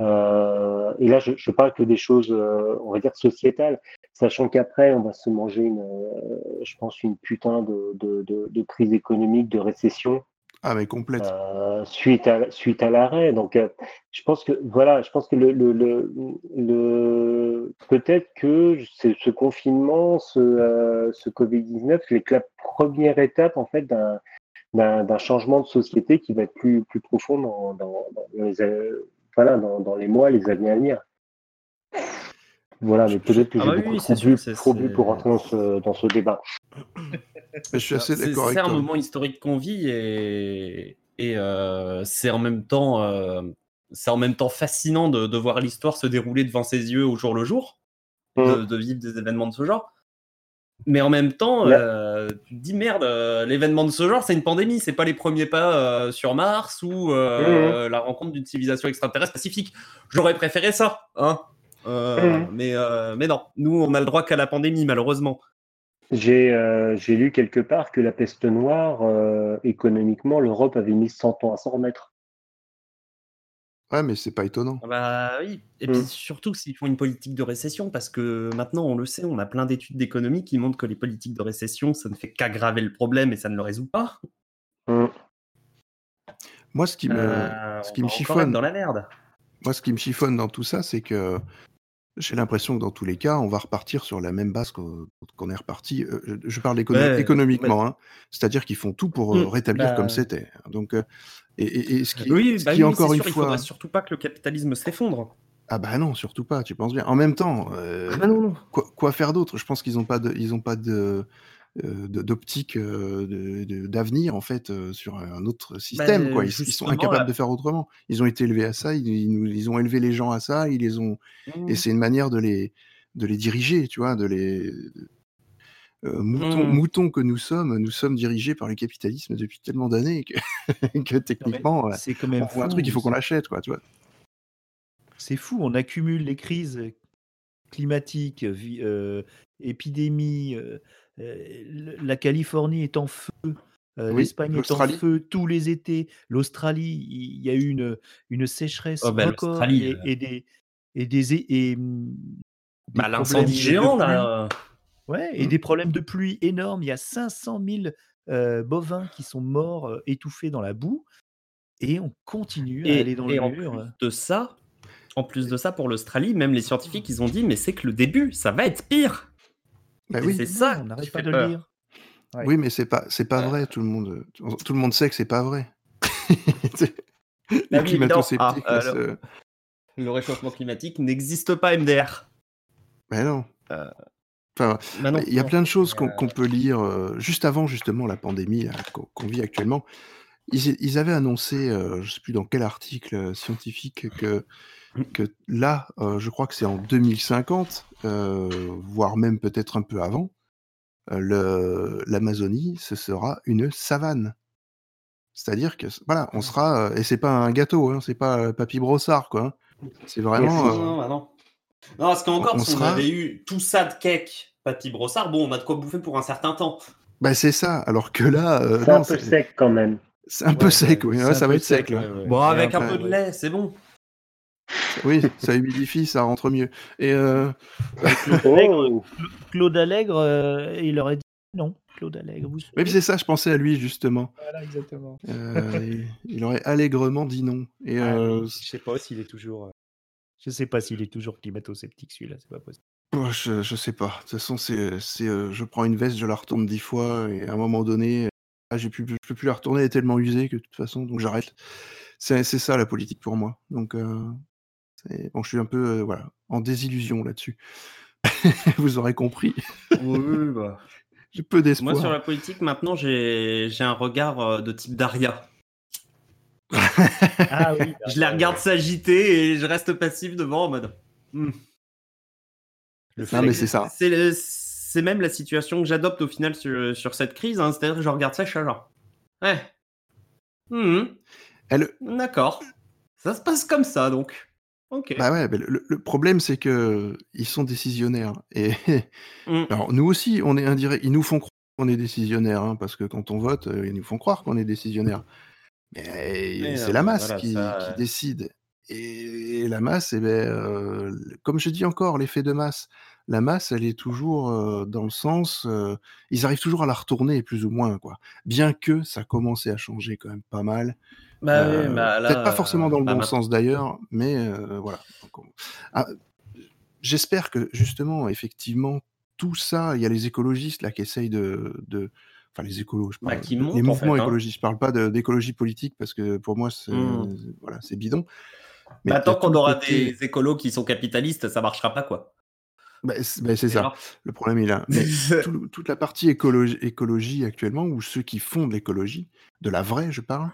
Et là, je, parle que des choses, on va dire sociétales, sachant qu'après, on va se manger une, euh, je pense, une putain de, de, de, de crise économique, de récession Ah, mais complète. euh, suite à suite à l'arrêt. Donc, euh, je pense que voilà, je pense que le le, le, le- peut-être que c'est ce confinement, ce euh, ce Covid 19, c'est la première étape en fait d'un d'un changement de société qui va être plus plus profond dans dans, dans les voilà dans, dans les mois, les années à venir. Voilà, mais peut-être que Ah j'ai bah oui, beaucoup oui, c'est trop bu, trop bu pour rentrer dans ce dans ce débat. Je suis assez C'est d'accord avec c'est un toi. moment historique qu'on vit et, et euh, c'est en même temps euh, c'est en même temps fascinant de, de voir l'histoire se dérouler devant ses yeux au jour le jour, de, Mm. de vivre des événements de ce genre. Mais en même temps, Ouais. euh, tu te dis merde, euh, l'événement de ce genre, c'est une pandémie, c'est pas les premiers pas euh, sur Mars ou euh, la rencontre d'une civilisation extraterrestre pacifique. J'aurais préféré ça, hein. Euh, Mhm. mais, euh, mais non, nous on a le droit qu'à la pandémie, malheureusement. J'ai euh, j'ai lu quelque part que la peste noire, euh, économiquement, l'Europe avait mis 100 ans à s'en remettre. Ouais, mais c'est pas étonnant. Ah Bah oui, et Mm. puis surtout s'ils font une politique de récession, parce que maintenant on le sait, on a plein d'études d'économie qui montrent que les politiques de récession, ça ne fait qu'aggraver le problème et ça ne le résout pas. Mm. Moi, ce qui me, Euh, ce qui me chiffonne, dans la merde. moi, ce qui me chiffonne dans tout ça, c'est que j'ai l'impression que dans tous les cas, on va repartir sur la même base qu'on est reparti. Euh, je, parle écono- Ouais, économiquement, hein. c'est-à-dire qu'ils font tout pour euh, Mm, rétablir bah, comme c'était. Donc, euh, et, et- et ce qui, Oui, ce bah qui oui, encore une sûr, il fois, faudrait surtout pas que le capitalisme s'effondre. ah bah non, surtout pas. Tu penses bien. En même temps, euh, Ah bah non, non. quoi, quoi faire d'autre? Je pense qu'ils n'ont pas de, ils ont pas de euh, d'optique euh, d'avenir en fait euh, sur un autre système quoi. Ils, ils sont incapables là- de faire autrement. Ils ont été élevés à ça, ils, ils nous- ils ont élevé les gens à ça, ils les ont Mmh. et c'est une manière de les de les diriger, tu vois, de les euh, moutons, moutons que nous sommes, nous sommes dirigés par le capitalisme depuis tellement d'années que, que techniquement, C'est quand même voit un fou. truc, il faut qu'on l'achète, quoi, tu vois. C'est fou, on accumule les crises climatiques, épidémies, la Californie est en feu, euh, Oui, l'Espagne est en feu tous les étés, l'Australie, il y a eu une, une sécheresse Oh, bah, record et, euh. et des et des et, et, hum, des Bah, problèmes l'incendie de géant, pluie. là. Ouais, et Mm. des problèmes de pluie énormes. Il y a 500 000 euh, bovins qui sont morts euh, étouffés dans la boue, et on continue à aller dans et le en mur. plus de ça, en plus de ça, pour l'Australie, même les scientifiques, ils ont dit, mais c'est que le début, ça va être pire. Bah Et oui, c'est Non, ça on n'arrête pas de le. Ouais. oui, mais c'est pas, c'est pas vrai. Tout le monde, tout le monde sait que c'est pas vrai. Les Ah climato-sceptiques, Ah, alors. Le réchauffement climatique n'existe pas, MDR. Mais non. Euh, Enfin, Bah non, il y a non. plein de choses qu'on Euh, qu'on peut lire euh, juste avant justement la pandémie là, qu'on qu'on vit actuellement. Ils, ils avaient annoncé, euh, je sais plus dans quel article scientifique, que, que là, euh, je crois que c'est en 2050, euh, voire même peut-être un peu avant, euh, l'Amazonie, ce sera une savane. C'est-à-dire que voilà, on sera euh, et c'est pas un gâteau, hein, c'est pas euh, Papy Brossard quoi. hein. C'est vraiment. Non, euh, non, bah non. Non, parce qu'encore, si on sera- avait eu tout ça de cake, papy brossard, bon, on a de quoi bouffer pour un certain temps. bah c'est ça. Alors que là, euh, C'est un non, peu c'est sec quand même. c'est un peu sec. Oui, Ouais, ça va être sec. là. ouais, ouais. Bon, avec un peu de ouais. lait, c'est bon. Oui, ça humidifie, ça rentre mieux. Et euh, Oh, Claude Allègre, euh, il aurait dit non. Claude Allègre, vous oui, c'est ça, je pensais à lui justement. Voilà, exactement. Euh, il, il aurait allègrement dit non. Et Ah, euh, je sais pas s'il est toujours. Je sais pas s'il est toujours climato-sceptique celui-là, c'est pas possible. je, je sais pas. De toute façon, c'est, c'est, euh, je prends une veste, je la retourne dix fois, et à un moment donné, ah, j'ai plus, je peux plus la retourner, elle est tellement usée que de toute façon, donc j'arrête. C'est, c'est ça la politique pour moi. Donc, euh, bon, je suis un peu, euh, voilà, en désillusion là-dessus. Vous aurez compris. Oui, bah. J'ai peu d'espoir. Moi, sur la politique, maintenant, j'ai j'ai un regard euh, de type Daria. Ah oui. Je la regarde s'agiter et je reste passif devant en mode. hmm. Le Non, mais c'est ça. C'est même la situation que j'adopte au final sur, sur cette crise. hein. C'est-à-dire que je regarde ça, je suis genre. Ouais. Hmm, Elle, D'accord. Ça se passe comme ça, donc. Ok. Bah ouais, mais le, le problème c'est que ils sont décisionnaires et Mm. alors nous aussi on est indirect, ils nous font croire qu'on est décisionnaire hein, parce que quand on vote, euh, ils nous font croire qu'on est décisionnaire. Mais c'est la masse voilà, qui, ça, qui euh. décide. Et la masse, eh ben, euh, comme je dis encore, l'effet de masse, la masse, elle est toujours euh, dans le sens, euh, ils arrivent toujours à la retourner plus ou moins quoi. Bien que ça commençait à changer quand même pas mal. Bah Euh, oui, bah Peut-être pas forcément dans le bah bon sens d'ailleurs, mais euh, voilà. Ah, J'espère que justement, effectivement, tout ça, il y a les écologistes là qui essayent de, de... enfin les écolos, je Bah, parle, qui de- montent, les en mouvements fait, hein. écologistes. Je parle pas de- d'écologie politique parce que pour moi, c'est Mm. voilà, c'est bidon. Mais Bah, tant qu'on aura côté- des écolos qui sont capitalistes, ça marchera pas, quoi. Bah, c'est bah, c'est ça. Alors- Le problème est là. Mais tout toute la partie écologie, écologie actuellement, ou ceux qui font de l'écologie, de la vraie, je parle,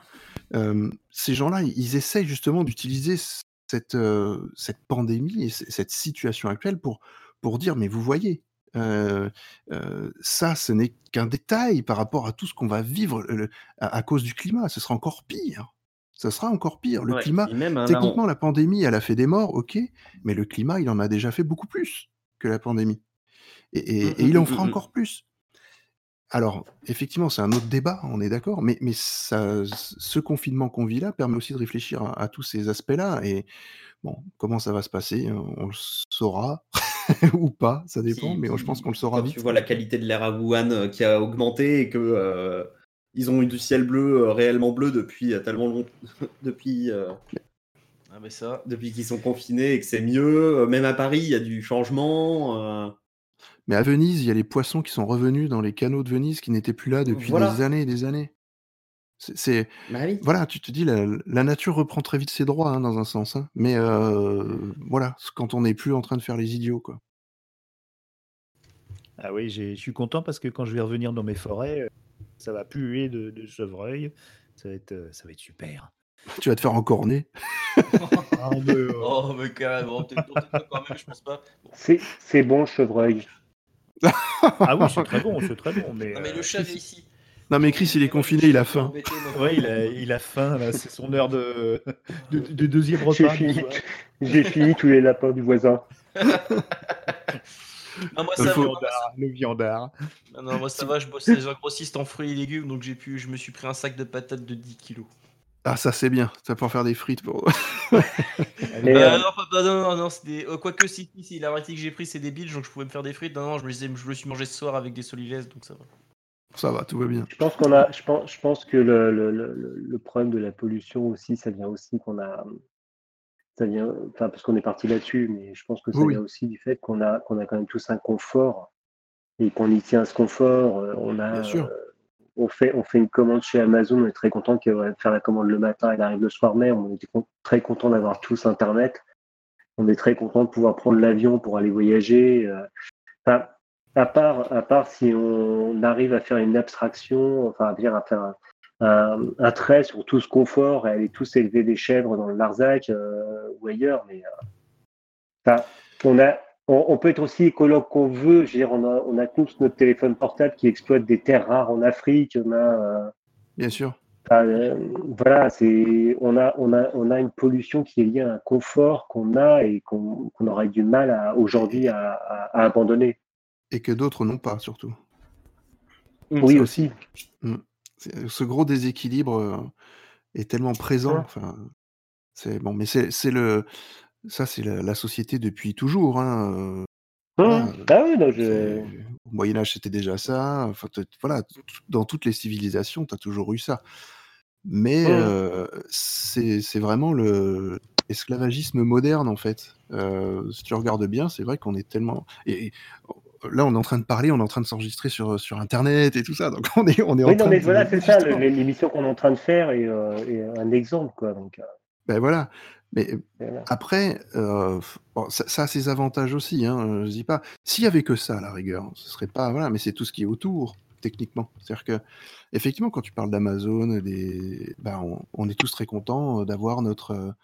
euh, ces gens-là, ils essayent justement d'utiliser c- cette, euh, cette pandémie et c- cette situation actuelle pour, pour dire, mais vous voyez, euh, euh, ça, ce n'est qu'un détail par rapport à tout ce qu'on va vivre euh, le- à, à cause du climat. Ce sera encore pire. Ce sera encore pire. Le Ouais, climat, et même, hein, là, techniquement, la pandémie, elle a fait des morts, ok, mais le climat, il en a déjà fait beaucoup plus que la pandémie. Et, et- Mm, et il mm, en mm, fera encore plus. alors, effectivement, c'est un autre débat, on est d'accord, mais, mais ça, ce confinement qu'on vit là permet aussi de réfléchir à, à tous ces aspects-là. Et bon, comment ça va se passer On le saura ou pas, ça dépend, Si- mais je pense qu'on le saura Quand vite. tu vois la qualité de l'air à Wuhan euh, qui a augmenté et que euh, ils ont eu du ciel bleu euh, réellement bleu depuis tellement longtemps, depuis, euh, Ah, mais ça. depuis qu'ils sont confinés et que c'est mieux. Euh, Même à Paris, il y a du changement. euh, Mais à Venise, il y a les poissons qui sont revenus dans les canaux de Venise qui n'étaient plus là depuis Voilà. des années et des années. C'est, c'est- Bah oui. voilà, tu te dis, la, la nature reprend très vite ses droits, hein, dans un sens. hein. Mais euh, voilà, c'est quand on n'est plus en train de faire les idiots, quoi. Ah oui, je suis content parce que quand je vais revenir dans mes forêts, ça va puer de, de chevreuil. Ça va être, ça va être super. Tu vas te faire encorner. Ah, mais, euh, Oh, mais carrément, peut-être quand même, je pense pas. Bon. C'est bon, chevreuil. ah oui, c'est très bon, c'est très bon. Mais, Non, mais euh, le chat vient ici. Non, mais Chris, il est confiné, il a faim. Ouais, il a, il a faim, c'est son heure de, de, de deuxième repas. j'ai fini tous les lapins du voisin. Ah, moi, ça va. Viandard, le viandard. Non, moi, ça va, je bosse chez un grossiste en fruits et légumes, donc j'ai pu, je me suis pris un sac de patates de 10 kilos. Ah, ça, c'est bien. Ça peut en faire des frites pour. Mais, Euh, euh, non, non, non, non, c'est des... euh, quoique si, si, si, la variété que j'ai pris, c'est des billes, donc je pouvais me faire des frites. Non, non, je me, les ai- je me suis mangé ce soir avec des solilès, donc ça va. Ça va, tout va bien. Je pense qu'on a, je pense, je pense que le, le, le, le problème de la pollution aussi, ça vient aussi qu'on a, ça vient, enfin parce qu'on est parti là-dessus, mais je pense que ça Oui, vient aussi du fait qu'on a, qu'on a quand même tous un confort et qu'on y tient à ce confort. On a, Bien sûr. euh, on fait, on fait une commande chez Amazon, on est très content qu'elle va faire la commande le matin, elle arrive le soir même. On con- très content d'avoir tous Internet. On est très content de pouvoir prendre l'avion pour aller voyager. euh. À part, à part si on arrive à faire une abstraction, enfin à dire à faire un, trait sur tout ce confort et aller tous élever des chèvres dans le Larzac euh, ou ailleurs, mais euh, on a, on, on peut être aussi écologue qu'on veut. Je veux dire, on a, on a tous notre téléphone portable qui exploite des terres rares en Afrique. On a, euh, Bien sûr. Enfin, euh, voilà, c'est on a on a on a une pollution qui est liée à un confort qu'on a et qu'on qu'on aurait du mal à aujourd'hui à, à- à abandonner. Et que d'autres n'ont pas, surtout. Oui Ça aussi. C'est- Ce gros déséquilibre euh, est tellement présent. Enfin, c'est bon, mais c'est c'est le. Ça, c'est la, la société depuis toujours. Hein. Voilà. Ah oui, non, je... c'est- Au Moyen Âge, c'était déjà ça. Enfin, voilà, dans toutes les civilisations, tu as toujours eu ça. Mais euh, c'est vraiment le esclavagisme moderne, en fait. Euh, si tu regardes bien, c'est vrai qu'on est tellement... Et, et là, on est en train de parler, on est en train de s'enregistrer sur, sur Internet et tout ça. Donc, on est, on est en Oui, train non, mais de... voilà, c'est ça, l'émission qu'on est en train de faire est, euh, est un exemple, quoi. Donc, Ben voilà. Mais voilà. après, euh, bon, ça, ça a ses avantages aussi, hein, euh, je dis pas. S'il y avait que ça, à la rigueur, ce serait pas. Voilà, mais c'est tout ce qui est autour, techniquement. C'est-à-dire que, effectivement, quand tu parles d'Amazon, des, ben, on, on est tous très contents euh, d'avoir notre,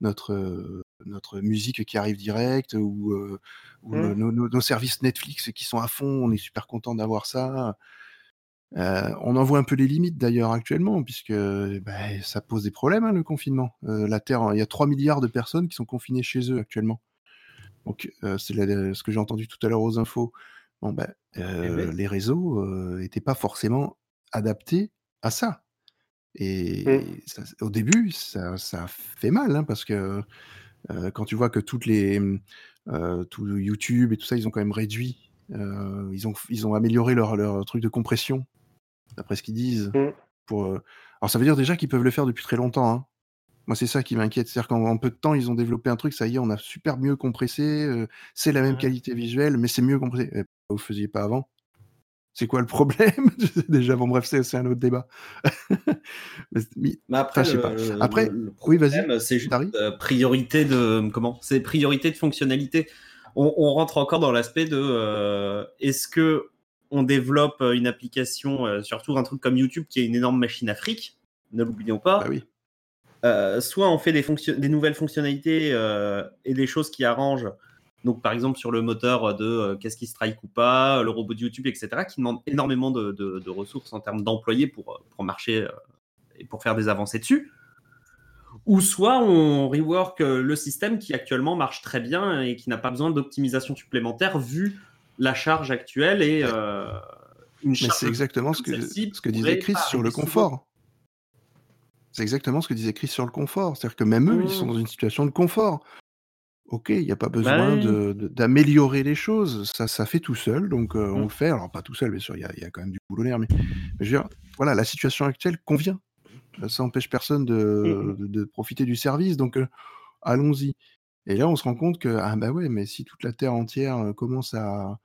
notre, notre musique qui arrive direct ou, euh, ou Mm. nos, nos- nos services Netflix qui sont à fond. On est super content d'avoir ça. Euh, on en voit un peu les limites d'ailleurs actuellement, puisque ben, ça pose des problèmes, hein, le confinement. Euh, la Terre, il y a 3 milliards de personnes qui sont confinées chez eux actuellement. Donc, euh, c'est ce que j'ai entendu tout à l'heure aux infos. Bon, euh, Eh ben. les réseaux n'étaient pas forcément adaptés à ça. Et Mm. ça- au début, ça, ça fait mal, hein, parce que quand tu vois que toutes les, tout YouTube et tout ça, ils ont quand même réduit, euh, ils, ont, ils ont amélioré leur, leur truc de compression, d'après ce qu'ils disent. Mm. Pour, euh, Alors ça veut dire déjà qu'ils peuvent le faire depuis très longtemps. hein. Moi, c'est ça qui m'inquiète. C'est-à-dire qu'en en peu de temps, ils ont développé un truc, ça y est, on a super mieux compressé, euh, c'est la même Ouais. qualité visuelle, mais c'est mieux compressé. Eh, vous le faisiez pas avant C'est quoi le problème? Déjà, bon, bref, c'est un autre débat. Mais- mais- Mais après, Enfin, je sais le- pas. le- Après- le- le oui, vas-y, c'est juste euh, priorité de comment? C'est priorité de fonctionnalité. On, on rentre encore dans l'aspect de euh, est-ce que on développe euh, une application, euh, surtout un truc comme YouTube qui est une énorme machine à fric, ne l'oublions pas. Bah oui. Euh, soit on fait des, nouvelles fonctionnalités euh, et des choses qui arrangent. Donc, par exemple, sur le moteur de euh, qu'est-ce qui strike ou pas, le robot de YouTube, etc., qui demande énormément de, de- de ressources en termes d'employés pour, pour marcher et pour faire des avancées dessus. Ou soit on rework le système qui actuellement marche très bien et qui n'a pas besoin d'optimisation supplémentaire vu la charge actuelle et, euh, une charge c'est exactement ce que, ce que disait Chris sur le confort. C'est exactement ce que disait Chris sur le confort. C'est-à-dire que même eux, ils sont Mmh. dans une situation de confort. Ok, il n'y a pas Bah besoin de- d'améliorer les choses. Ça, ça fait tout seul, donc euh, on Mm. le fait. Alors, pas tout seul, bien sûr, il y a, il y a quand même du boulot. Mais, mais je veux dire, voilà, la situation actuelle convient. Ça n'empêche personne de, Mm, de- de profiter du service, donc euh, allons-y. Et là, on se rend compte que, ah bah ouais, mais si toute la Terre entière commence à,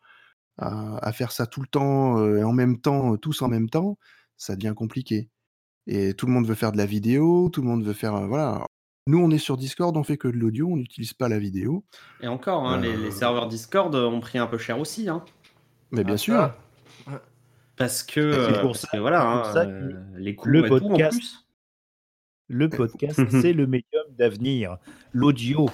à, à faire ça tout le temps, euh, et en même temps, tous en même temps, ça devient compliqué. Et tout le monde veut faire de la vidéo, tout le monde veut faire. euh, voilà. Nous, on est sur Discord, on fait que de l'audio, on n'utilise pas la vidéo. Et encore, hein, les, les serveurs Discord ont pris un peu cher aussi. Hein, Mais bien Ah, sûr. ça. parce que, C'est euh, pour parce ça- que voilà, c'est pour hein, ça que les coûts le et tout en podcast- plus. Le podcast, c'est le médium d'avenir. L'audio.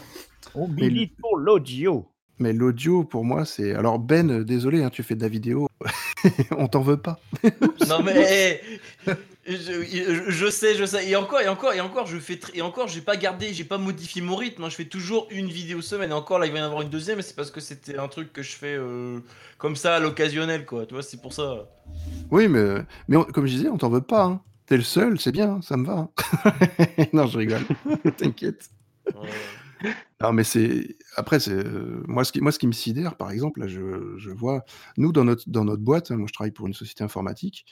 On Mais milite pour l'audio. Mais l'audio, pour moi, c'est. Alors, Ben, euh, désolé, hein, tu fais de la vidéo, on t'en veut pas. Non mais eh, je, je- je sais, je sais. Et encore, et encore, et encore, je fais tr- et encore, j'ai pas gardé, j'ai pas modifié mon rythme. hein. Je fais toujours une vidéo semaine. Et encore là, il va y en avoir une deuxième. C'est parce que c'était un truc que je fais euh, comme ça à l'occasionnel, quoi. Tu vois, c'est pour ça. Oui, mais, mais on- comme je disais, on t'en veut pas. hein. T'es le seul, c'est bien, hein, ça me va. hein. non, je rigole. T'inquiète. Ouais. Non, mais c'est. Après, c'est. euh, Moi ce, qui... moi, ce qui me sidère, par exemple, là, je, je vois. Nous, dans notre, dans notre boîte, hein, moi, je travaille pour une société informatique,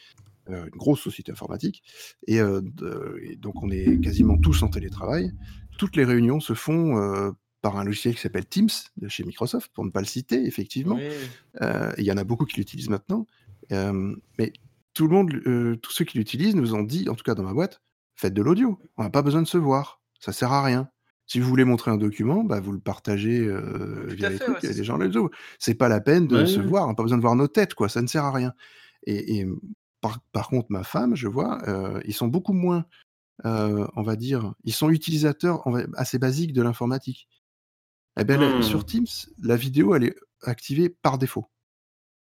euh, une grosse société informatique, et, euh, de- et donc, on est quasiment tous en télétravail. Toutes les réunions se font euh, par un logiciel qui s'appelle Teams, de chez Microsoft, pour ne pas le citer, effectivement. Oui. Euh, Il y en a beaucoup qui l'utilisent maintenant. Euh, mais tout le monde, euh, tous ceux qui l'utilisent nous ont dit, en tout cas dans ma boîte, faites de l'audio. On n'a pas besoin de se voir. Ça sert à rien. Si vous voulez montrer un document, bah, vous le partagez euh, via les fait, trucs, ouais, gens là C'est pas la peine de Ouais, se ouais. voir. On n'a pas besoin de voir nos têtes, quoi. Ça ne sert à rien. Et, et par, par contre, ma femme, je vois, euh, ils sont beaucoup moins, euh, on va dire, ils sont utilisateurs on va- assez basiques de l'informatique. Eh ben, Hmm. sur Teams, la vidéo, elle est activée par défaut.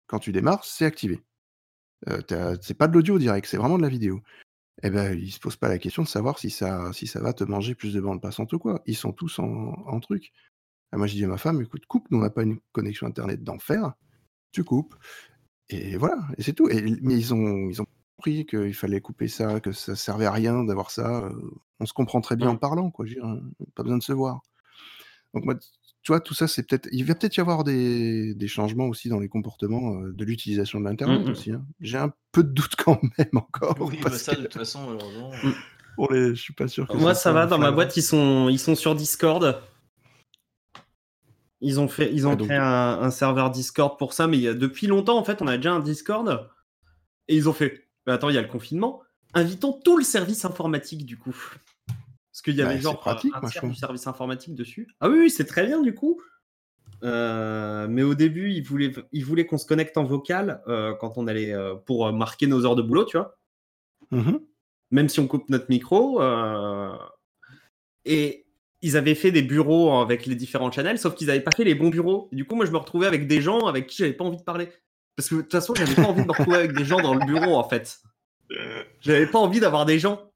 Quand tu démarres, c'est activé. Euh, c'est pas de l'audio direct, c'est vraiment de la vidéo. Eh ben, ils se posent pas la question de savoir si ça, si ça va te manger plus de bande passante ou quoi. Ils sont tous en, en truc. Et moi, je dis à ma femme, écoute, coupe, nous, on n'a pas une connexion Internet d'enfer. Tu coupes. Et voilà, et c'est tout. Et, mais ils ont, ils ont compris qu'il fallait couper ça, que ça servait à rien d'avoir ça. euh, on se comprend très bien en parlant, quoi. Je veux dire, euh, pas besoin de se voir. Donc moi, tu vois, tout ça, c'est peut-être. Il va peut-être y avoir des, des changements aussi dans les comportements euh, de l'utilisation de l'Internet Mhm. aussi. hein. J'ai un peu de doute quand même encore. Oui, bah ça, que de toute façon, malheureusement. pour les, je suis pas sûr que Moi, ça va. Dans ma boîte, ils sont, ils sont sur Discord. Ils ont fait, ils ont Ah, donc- créé un, un serveur Discord pour ça, mais il y a, depuis longtemps, en fait, on a déjà un Discord. Et ils ont fait. Mais attends, il y a le confinement. Invitons tout le service informatique du coup. Parce qu'il y avait Bah, genre pratique, un tiers du service informatique dessus. Ah oui, oui, c'est très bien du coup. Euh, mais au début, ils voulaient, ils voulaient qu'on se connecte en vocal euh, quand on allait euh, pour marquer nos heures de boulot, tu vois. Mhm. Même si on coupe notre micro. Et ils avaient fait des bureaux avec les différents channels, sauf qu'ils n'avaient pas fait les bons bureaux. Et du coup, moi, je me retrouvais avec des gens avec qui j'avais pas envie de parler. Parce que de toute façon, j'avais pas envie de me retrouver avec des gens dans le bureau, en fait. J'avais pas envie d'avoir des gens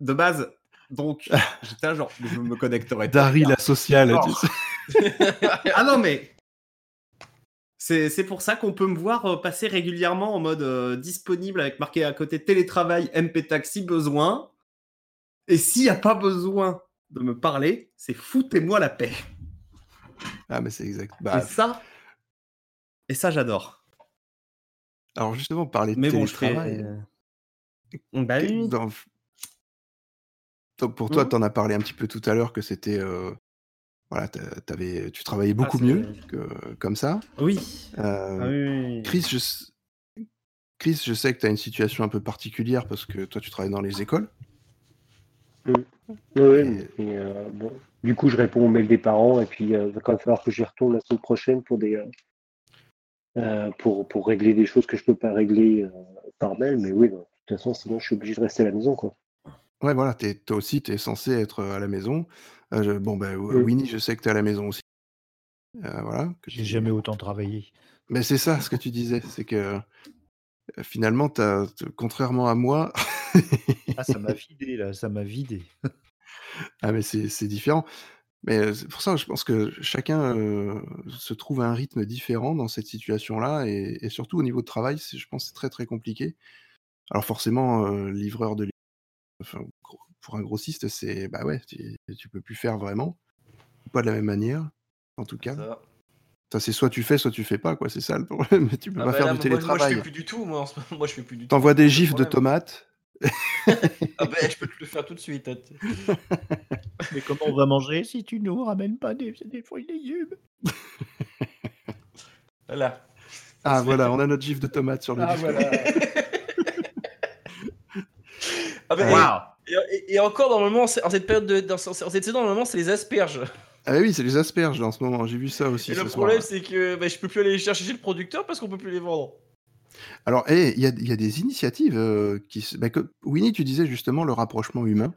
de base. Donc, j'étais genre, je me connecterai. Dari la sociale. Ah non, mais. C'est c'est pour ça qu'on peut me voir euh, passer régulièrement en mode euh, disponible avec marqué à côté télétravail, MP si besoin. Et s'il n'y a pas besoin de me parler, c'est foutez-moi la paix. Ah, mais c'est exact. et Bah, ça, et ça j'adore. alors justement, parler de Mais bon, je fais. télétravail. euh, Bah dans- Donc, pour toi, Mhm. tu en as parlé un petit peu tout à l'heure que c'était. euh, Voilà, tu travaillais beaucoup c'est- mieux que, comme ça. Oui. Euh, Ah oui, oui, oui. Chris, je, Chris, je sais que tu as une situation un peu particulière parce que toi, tu travailles dans les écoles. Oui, Et- mais, euh, bon. Du coup, je réponds aux mails des parents et puis il va quand même falloir que j'y retourne la semaine prochaine pour des pour, pour régler des choses que je peux pas régler par mail. Mais oui, non, de toute façon, sinon je suis obligé de rester à la maison, quoi. Ouais, voilà, t'es- toi aussi, tu es censé être à la maison. Euh, je- bon, ben, Mm. Winnie, je sais que tu es à la maison aussi. Euh, voilà. que J'ai tu- jamais autant travaillé. Mais c'est ça ce que tu disais, c'est que euh, finalement, t'as- t- contrairement à moi, Ah, ça m'a vidé, là, ça m'a vidé. ah, mais c'est c'est différent. Mais euh, c'est pour ça, je pense que chacun euh, se trouve à un rythme différent dans cette situation-là, et, et surtout au niveau de travail, c'est- je pense que c'est très très compliqué. Alors forcément, euh, livreur de livres, pour un grossiste, c'est bah ouais, tu, tu peux plus faire vraiment, pas de la même manière, en tout cas. Ça. Ça, c'est soit tu fais, soit tu fais pas, quoi. C'est ça le problème. Mais tu peux Ah pas bah faire là, du moi, moi, je télétravail. fais plus du tout, moi en ce moment, moi je fais plus du tout. T'envoies des gifs de tomates. Ah bah je peux te le faire tout de suite. hein. Mais comment on va manger si tu nous ramènes pas des, des fruits et légumes? Voilà. Ah voilà, on a notre gif de tomates sur le Ah voilà. Ah bah, et- Waouh et, encore normalement, en cette période de, dans, en cette saison, normalement c'est les asperges. Ah oui, c'est les asperges là en ce moment. J'ai vu ça aussi. Et ce le problème c'est que bah, je peux plus aller les chercher chez le producteur parce qu'on peut plus les vendre. Alors, eh, il y, a, il y a des initiatives euh, qui. se- bah, que- Winnie, tu disais justement le rapprochement humain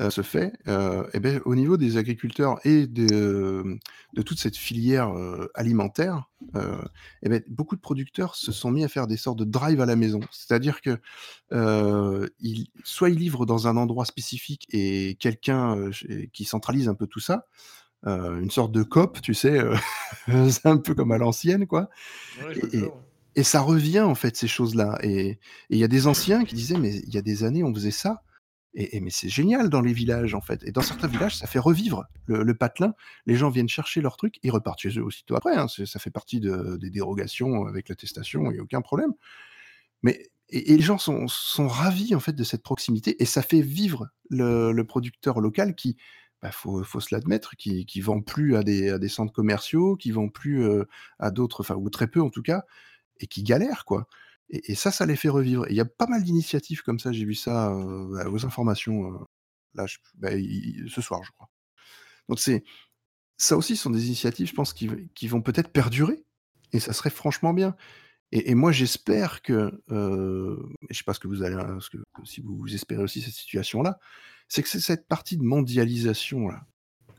euh, se fait. euh, eh ben, au niveau des agriculteurs et de, de toute cette filière euh, alimentaire, euh, eh ben, beaucoup de producteurs se sont mis à faire des sortes de drive à la maison. C'est-à-dire que euh, ils- soit ils livrent dans un endroit spécifique et quelqu'un euh, chez- qui centralise un peu tout ça. euh, une sorte de COP, tu sais, euh, c'est un peu comme à l'ancienne, quoi. Ouais, je Et-. Et ça revient en fait ces choses-là. Et il y a des anciens qui disaient mais il y a des années on faisait ça. Et, mais c'est génial dans les villages en fait. Et dans certains villages ça fait revivre le, le patelin. Les gens viennent chercher leurs trucs, ils repartent chez eux aussitôt après. hein. Ça fait partie de- des dérogations avec l'attestation, il n'y a aucun problème. Mais et, les gens sont, ravis en fait de cette proximité et ça fait vivre le, producteur local qui, bah, faut, se l'admettre, qui, qui vend plus à des, centres commerciaux, qui vend plus euh, à d'autres, enfin ou très peu en tout cas, et qui galèrent quoi. Et, ça, ça les fait revivre. Il y a pas mal d'initiatives comme ça. J'ai vu ça euh, aux informations là bah, ce soir, je crois. Donc c'est ça aussi ce sont des initiatives, je pense, qui, vont peut-être perdurer. Et ça serait franchement bien. Et, moi, j'espère que, euh, je sais pas ce que vous allez, ce que, si vous espérez aussi cette situation-là, c'est que c'est cette partie de mondialisation là,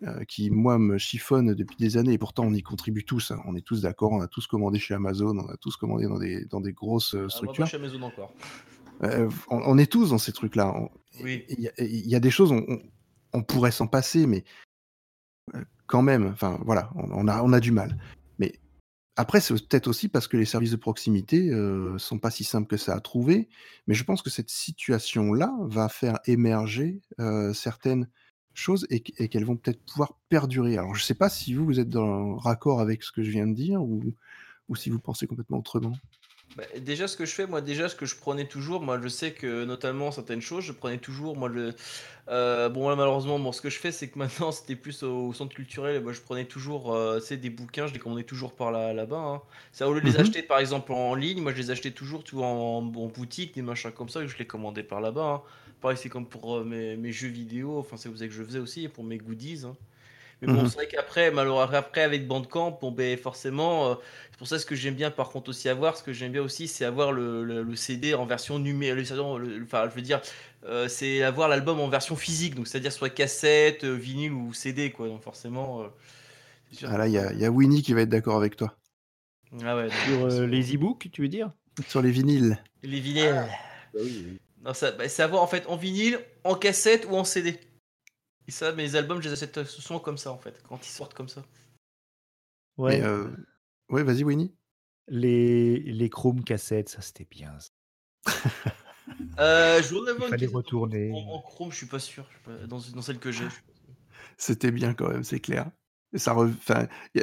euh, qui moi me chiffonne depuis des années. Et pourtant, on y contribue tous. hein. On est tous d'accord. On a tous commandé chez Amazon. On a tous commandé dans des dans des grosses euh, Ah, moi, structures. pas chez Amazon encore. Euh, on, on est tous dans ces trucs-là. On- Oui. Il y, a- il y a des choses, on, on- on pourrait s'en passer, mais quand même, enfin voilà, on, on a, on a du mal. Mais après, c'est peut-être aussi parce que les services de proximité euh, sont pas si simples que ça à trouver. Mais je pense que cette situation-là va faire émerger euh, certaines choses et, qu- et qu'elles vont peut-être pouvoir perdurer. Alors, je sais pas si vous, vous êtes dans raccord avec ce que je viens de dire ou, ou si vous pensez complètement autrement. Bah, déjà, ce que je fais, moi, déjà, ce que je prenais toujours, moi, je sais que notamment certaines choses, je prenais toujours, moi, le. euh, bon, là, malheureusement, bon, ce que je fais, c'est que maintenant, c'était plus au, au centre culturel, moi, je prenais toujours, euh, tu sais, des bouquins, je les commandais toujours par là, là-bas. hein. Ça, au lieu de les Mhm. acheter, par exemple, en ligne, moi, je les achetais toujours, tout en, en boutique, des machins comme ça, et je les commandais par là-bas. hein. Pareil, c'est comme pour euh, mes, mes jeux vidéo, enfin, c'est vous que je faisais aussi, et pour mes goodies. hein. Mais bon, Mhm. c'est vrai qu'après, malheureusement, après avec Bandcamp, bon, ben, forcément, euh, c'est pour ça ce que j'aime bien par contre aussi avoir, ce que j'aime bien aussi, c'est avoir le, le- le CD en version numérique, enfin, je veux dire, euh, c'est avoir l'album en version physique, donc c'est-à-dire soit cassette, euh, vinyle ou CD, quoi. Donc forcément, euh, Ah là, il y, a- il y a Winnie qui va être d'accord avec toi. Ah ouais, Sur euh, sur- les e-books, tu veux dire? Sur les vinyles. les vinyles. Non, ça, bah, c'est avoir en fait en vinyle, en cassette ou en CD. Et ça, mes albums, je les achète sont comme ça en fait, quand ils sortent comme ça. Ouais. Mais, euh, Ouais, vas-y, Winnie. Les, les Chrome cassettes, ça c'était bien. ça. Euh, je voudrais avoir une retourner. En, en Chrome, je suis pas sûr. Je suis pas- Dans, dans celle que j'ai. C'était bien quand même, c'est clair. Ça enfin, a-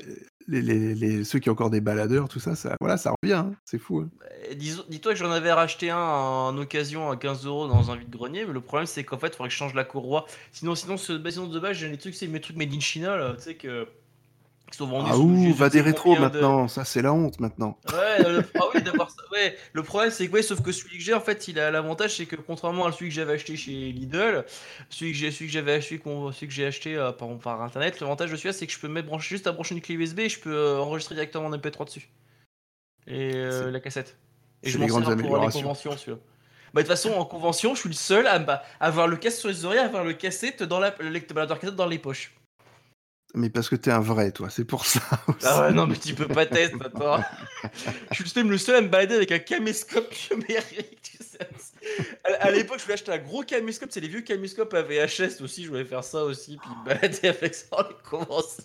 les, ceux qui ont encore des baladeurs, tout ça, ça, voilà, ça revient. hein. C'est fou. hein. Disons- Dis-toi que j'en avais racheté un en occasion à 15 euros dans un vide-grenier, mais le problème c'est qu'en fait, il faudrait que je change la courroie. Sinon, sinon, ce, bah, de base, j'ai des trucs, c'est mes trucs made in China, tu sais, que. Ah ouh, va des rétros de- maintenant. Ça, c'est la honte maintenant. Ouais, le, ah oui, d'avoir ça. Ouais, le problème c'est que, ouais, sauf que celui que j'ai, en fait, il a l'avantage, c'est que contrairement à celui que j'avais acheté chez Lidl, celui que j'ai, celui que j'avais acheté, celui que j'ai acheté euh, par, par internet, l'avantage de celui-là, c'est que je peux mettre brancher juste à brancher une clé USB et je peux euh, enregistrer directement en MP3 dessus. Et euh, la cassette. Et je m'en sers pour les conventions, celui-là. Bah, de toute façon, en convention, je suis le seul à bah, avoir le casque sur les oreilles, à avoir le cassette dans la, le cassette dans les poches. Mais parce que t'es un vrai, toi, c'est pour ça. Ah ouais, aussi. non, mais tu peux pas tester, attends. je suis le seul à me balader avec un caméscope numérique, tu sais. À, à l'époque, je voulais acheter un gros caméscope, c'est les vieux caméscopes à VHS aussi, je voulais faire ça aussi, puis me balader avec ça en les conventions.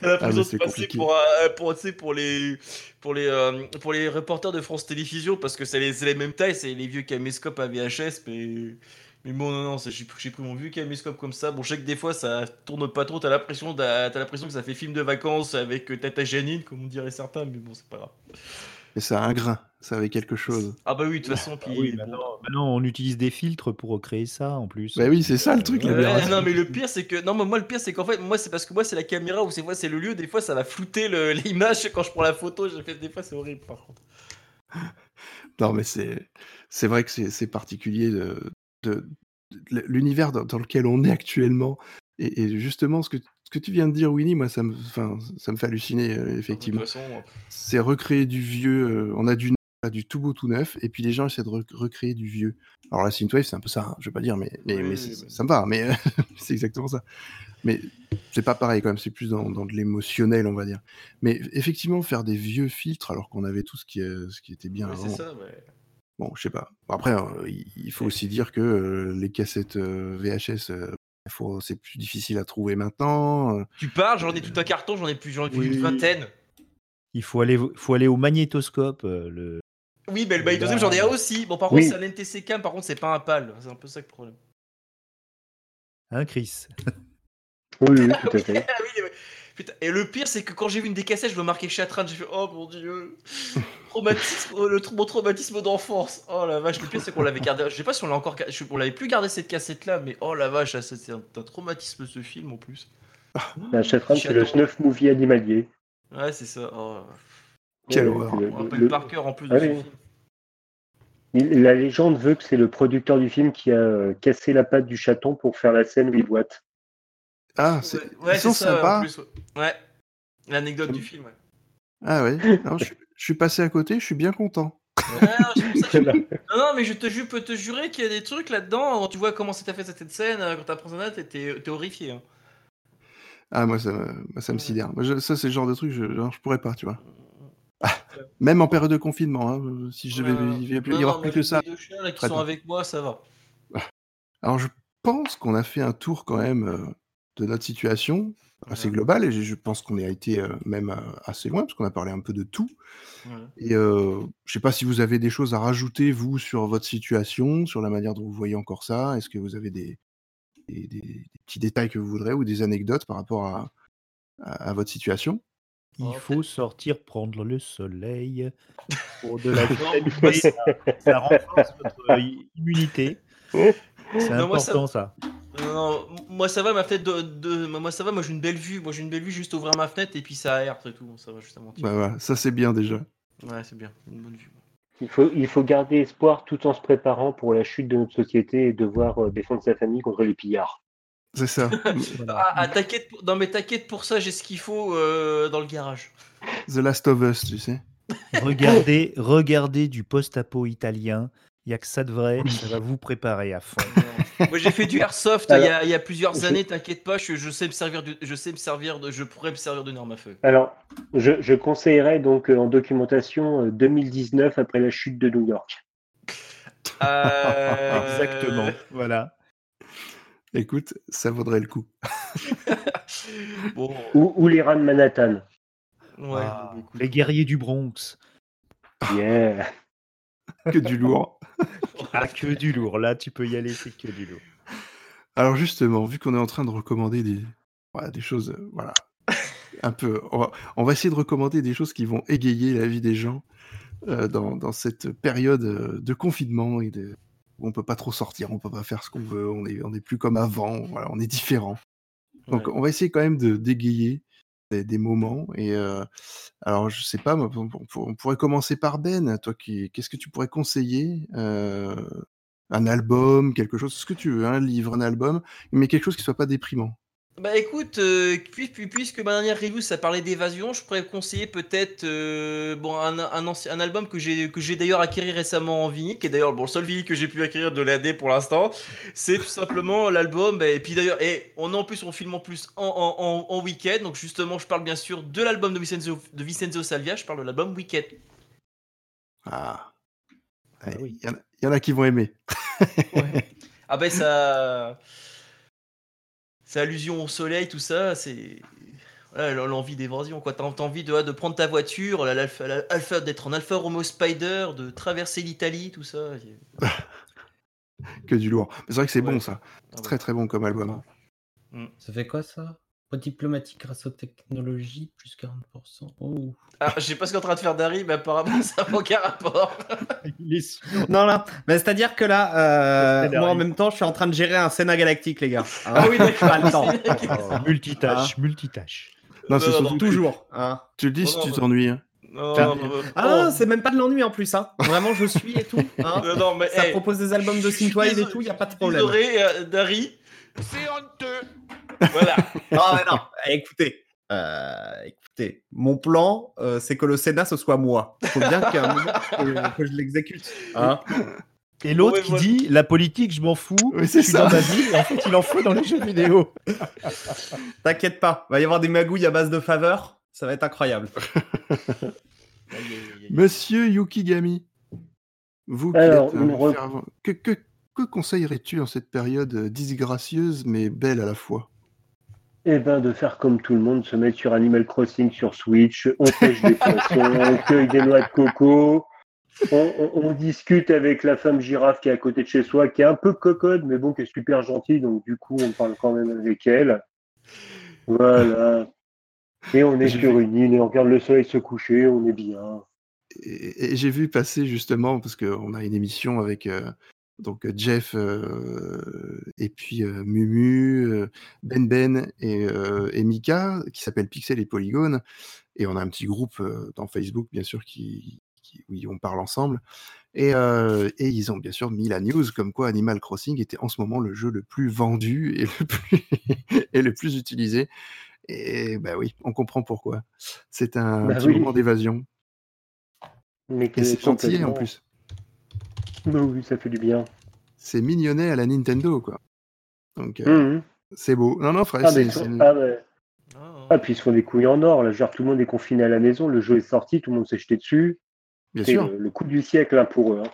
T'as l'impression Ah, de passer pour, euh, pour, les, pour, les, euh, pour les reporters de France Télévisions, parce que c'est les, c'est les mêmes tailles, c'est les vieux caméscopes à VHS, mais... Mais bon, non, non, j'ai pris mon vieux caméscope comme ça. Bon, je sais que des fois ça tourne pas trop, t'as l'impression d'a- t'as l'impression que ça fait film de vacances avec euh, Tata Janine, comme on dirait certains, mais bon, c'est pas grave. Mais ça a un grain, ça avait quelque chose. Ah bah oui, de toute façon, puis. Ah oui, bon. maintenant, maintenant, on utilise des filtres pour recréer ça en plus. Bah oui, c'est ça le truc, l'aberration. non mais le pire c'est que non mais moi le pire c'est qu'en fait moi c'est parce que moi c'est la caméra ou c'est moi c'est le lieu des fois ça va flouter le- l'image quand je prends la photo j'ai fait des fois c'est horrible par contre Non, mais c'est c'est vrai que c'est c'est particulier de, de- de l'univers dans, dans lequel on est actuellement. Et, et justement, ce que, ce que tu viens de dire, Winnie, moi, ça me, ça me fait halluciner, euh, effectivement. euh, C'est recréer du vieux. euh, on a du, neuf, du tout beau, tout neuf, et puis les gens essaient de rec- recréer du vieux. Alors la synthwave, c'est un peu ça, hein, je vais pas dire, mais, mais, Oui, mais oui, c'est- mais- ça me va, mais euh, c'est exactement ça. Mais c'est pas pareil quand même, c'est plus dans, dans de l'émotionnel, on va dire. Mais effectivement, faire des vieux filtres alors qu'on avait tout ce qui, euh, ce qui était bien avant. c'est ça ouais. Bon, je sais pas. Après, euh, il faut aussi dire que euh, les cassettes euh, VHS, euh, faut- c'est plus difficile à trouver maintenant. euh. tu parles j'en ai tout un carton j'en ai plus j'en ai plus Oui. une vingtaine Il faut aller, faut aller au magnétoscope. euh, Le... oui mais le Bah, j'en ai un aussi bon par oui. contre c'est un NTC cam par contre c'est pas un PAL c'est un peu ça le problème Hein, Chris? Oui, oui, tout à fait. Oui, ouais. Putain, et le pire, c'est que quand j'ai vu une des cassettes, je me marquais Chatran, j'ai fait Oh mon dieu, traumatisme, oh, le tra- mon traumatisme d'enfance. Oh la vache, le pire, c'est qu'on l'avait gardé. Je sais pas si on l'a encore, on l'avait plus gardé cette cassette là, mais oh la vache, c'était un, un traumatisme ce film en plus. La Shatran, c'est le snuff movie animalier. Ouais, c'est ça. Oh, Quelle Ouais, horreur. le- on rappelle le- par cœur en plus de Ah ce oui. film. il- La légende veut que c'est le producteur du film qui a euh, cassé la patte du chaton pour faire la scène où il boite. Ah, c'est Ouais, ils sont ça, en sympas. plus. ouais. Ouais, l'anecdote du film. Ouais. Ah ouais. Non, je, je suis passé à côté, je suis bien content. Ouais, non, ça je- Non, non, mais je te ju- peux te jurer qu'il y a des trucs là-dedans. Quand tu vois comment c'était fait cette scène, euh, quand t'apprends ça, t'es t'es- t'es horrifié. hein. Ah moi ça, me- moi, ça me sidère. Moi, je- ça c'est le genre de truc, je, genre, je pourrais pas, tu vois. Même en période de confinement, hein, euh, si je vais, Ouais, il va y avoir plus que les ça. deux chiens là, qui sont bien. avec moi, ça va. Alors je pense qu'on a fait un tour quand même euh, de notre situation assez Ouais. globale et je pense qu'on a été euh, même euh, assez loin parce qu'on a parlé un peu de tout. Ouais. Et euh, je sais pas si vous avez des choses à rajouter vous sur votre situation, sur la manière dont vous voyez encore ça. Est-ce que vous avez des, des, des- des petits détails que vous voudrez ou des anecdotes par rapport à, à, à votre situation? Il faut sortir prendre le soleil pour de la c'est- ça, ça renforce votre i- immunité. C'est Non, moi, ça- important ça. Non, non, moi ça va, ma fenêtre de, de- moi ça va, moi j'ai une belle vue, moi j'ai une belle vue juste ouvrir ma fenêtre et puis ça aère, c'est tout, ça va juste à mentir. Bah voilà, ça c'est bien déjà. Ouais, c'est bien, une bonne vue. Il faut, il faut garder espoir tout en se préparant pour la chute de notre société et devoir euh, défendre sa famille contre les pillards. C'est ça. Voilà. Ah, ah, t'inquiète, pour- non mais t'inquiète pour ça, j'ai ce qu'il faut euh, dans le garage. The Last of Us, tu sais. Regardez, regardez du post-apo italien. Il n'y a que ça de vrai. Ça va vous préparer à fond. Moi j'ai fait du airsoft Alors, il, y a, il y a plusieurs je- années, t'inquiète pas, je, je sais me servir, de, je sais me servir de, je pourrais me servir d'une arme à feu. Alors, je, je conseillerais donc euh, en documentation euh, 2019 après la chute de New York. Euh, Exactement. Voilà. Écoute, ça vaudrait le coup. Bon, Ou, ou les rats de Manhattan. ouais. Ah, les guerriers du Bronx. Yeah. Que du lourd. Ah, que du lourd. Là, tu peux y aller, c'est que du lourd. Alors justement, vu qu'on est en train de recommander des, voilà, des choses, euh, voilà, un peu, on va, on va essayer de recommander des choses qui vont égayer la vie des gens euh, dans, dans cette période euh, de confinement et de, où on peut pas trop sortir, on peut pas faire ce qu'on veut, on est, on est plus comme avant, voilà, on est différent. Donc Ouais. on va essayer quand même de d'égayer des, moments. Et alors je sais pas, on, pourrait commencer par Ben. Toi, qu'est-ce que tu pourrais conseiller Un album, quelque chose, ce que tu veux, un livre, un album, mais quelque chose qui soit pas déprimant? Bah écoute, euh, puis- puis- puisque ma dernière review ça parlait d'évasion, je pourrais conseiller peut-être euh, bon, un, un, ancien- un album que j'ai que j'ai d'ailleurs acquéri récemment en vinyle, qui est d'ailleurs bon, le seul vinyle que j'ai pu acquérir de l'AD pour l'instant. C'est tout simplement l'album, bah, et puis d'ailleurs, et on en plus on filme en plus en, en, en- en week-end, donc justement je parle bien sûr de l'album de Vincenzo, de Vincenzo Salvia, je parle de l'album Weekend. Ah. Ah Ouais, oui. Il y, en a- il y en a qui vont aimer. Ah ben ça. C'est allusion au soleil, tout ça, c'est. Voilà, l'envie d'évasion, quoi. T'as envie de, de prendre ta voiture, alpha- d'être en Alfa Romeo Spider, de traverser l'Italie, tout ça. Que du lourd. Mais c'est vrai que c'est Ouais. bon, ça. Ah C'est très très bon comme album. Ça fait quoi ça? Diplomatique grâce aux technologies, plus 40%. Oh. Ah, je sais pas ce qu'est en train de faire Dari, mais apparemment ça n'a aucun rapport. Il est sûr. Non, là, mais c'est-à-dire que là, euh, moi en même temps, je suis en train de gérer un Sénat galactique, les gars. Hein. Ah oui, d'accord. Pas le temps. Oh, multitâche, multitâche. Non, Non, c'est non, surtout que Toujours. hein. Tu le dis si non, tu t'ennuies. hein. Non, non, non, Ah, oh. c'est même pas de l'ennui en plus. Hein. Vraiment, je suis et tout. hein. Non, non, mais Ça hey, propose des albums de synthwave et tout, y a pas de problème. Désolé, euh, Dari. C'est honteux. Voilà. Ah, mais non, Eh, écoutez. euh, écoutez, mon plan, euh, c'est que le Sénat, ce soit moi. Il faut bien qu'à un moment que, que je l'exécute. Hein. Et l'autre Ouais, qui voilà. dit la politique, je m'en fous. Oui, je c'est suis ça. dans ma vie. Et en fait, il en faut dans les jeux vidéo. T'inquiète pas, va y avoir des magouilles à base de faveurs. Ça va être incroyable. Monsieur Yukigami, vous qui Alors, êtes une un re- fervent- que, que, que conseillerais-tu en cette période euh, disgracieuse mais belle à la fois? Eh ben, de faire comme tout le monde, se mettre sur Animal Crossing sur Switch, on pêche des poissons, on cueille des noix de coco, on, on- on discute avec la femme girafe qui est à côté de chez soi, qui est un peu cocotte, mais bon, qui est super gentille, donc du coup, on parle quand même avec elle. Voilà. Et on est sur une île et on regarde le soleil se coucher, on est bien. Et, et j'ai vu passer justement, parce qu'on a une émission avec euh, donc Jeff et puis Mumu, Ben Ben et, et Mika, qui s'appelle Pixel et Polygone. Et on a un petit groupe dans Facebook, bien sûr, qui, on parle ensemble. Et, euh, et ils ont bien sûr mis la news comme quoi Animal Crossing était en ce moment le jeu le plus vendu et le plus, et le plus utilisé. Et bah oui, on comprend pourquoi. C'est un Bah petit oui. moment d'évasion. Mais Et c'est gentil en plus. Oui, ça fait du bien. C'est mignonnet à la Nintendo, quoi. Donc, euh, Mhm. c'est beau. Non, non, frère, Ah, c'est. c'est- ah, ouais. Ah, puis ils se font des couilles en or. Là, genre, tout le monde est confiné à la maison, le jeu est sorti, tout le monde s'est jeté dessus. Bien C'est sûr. le, le coup du siècle hein, pour eux. hein.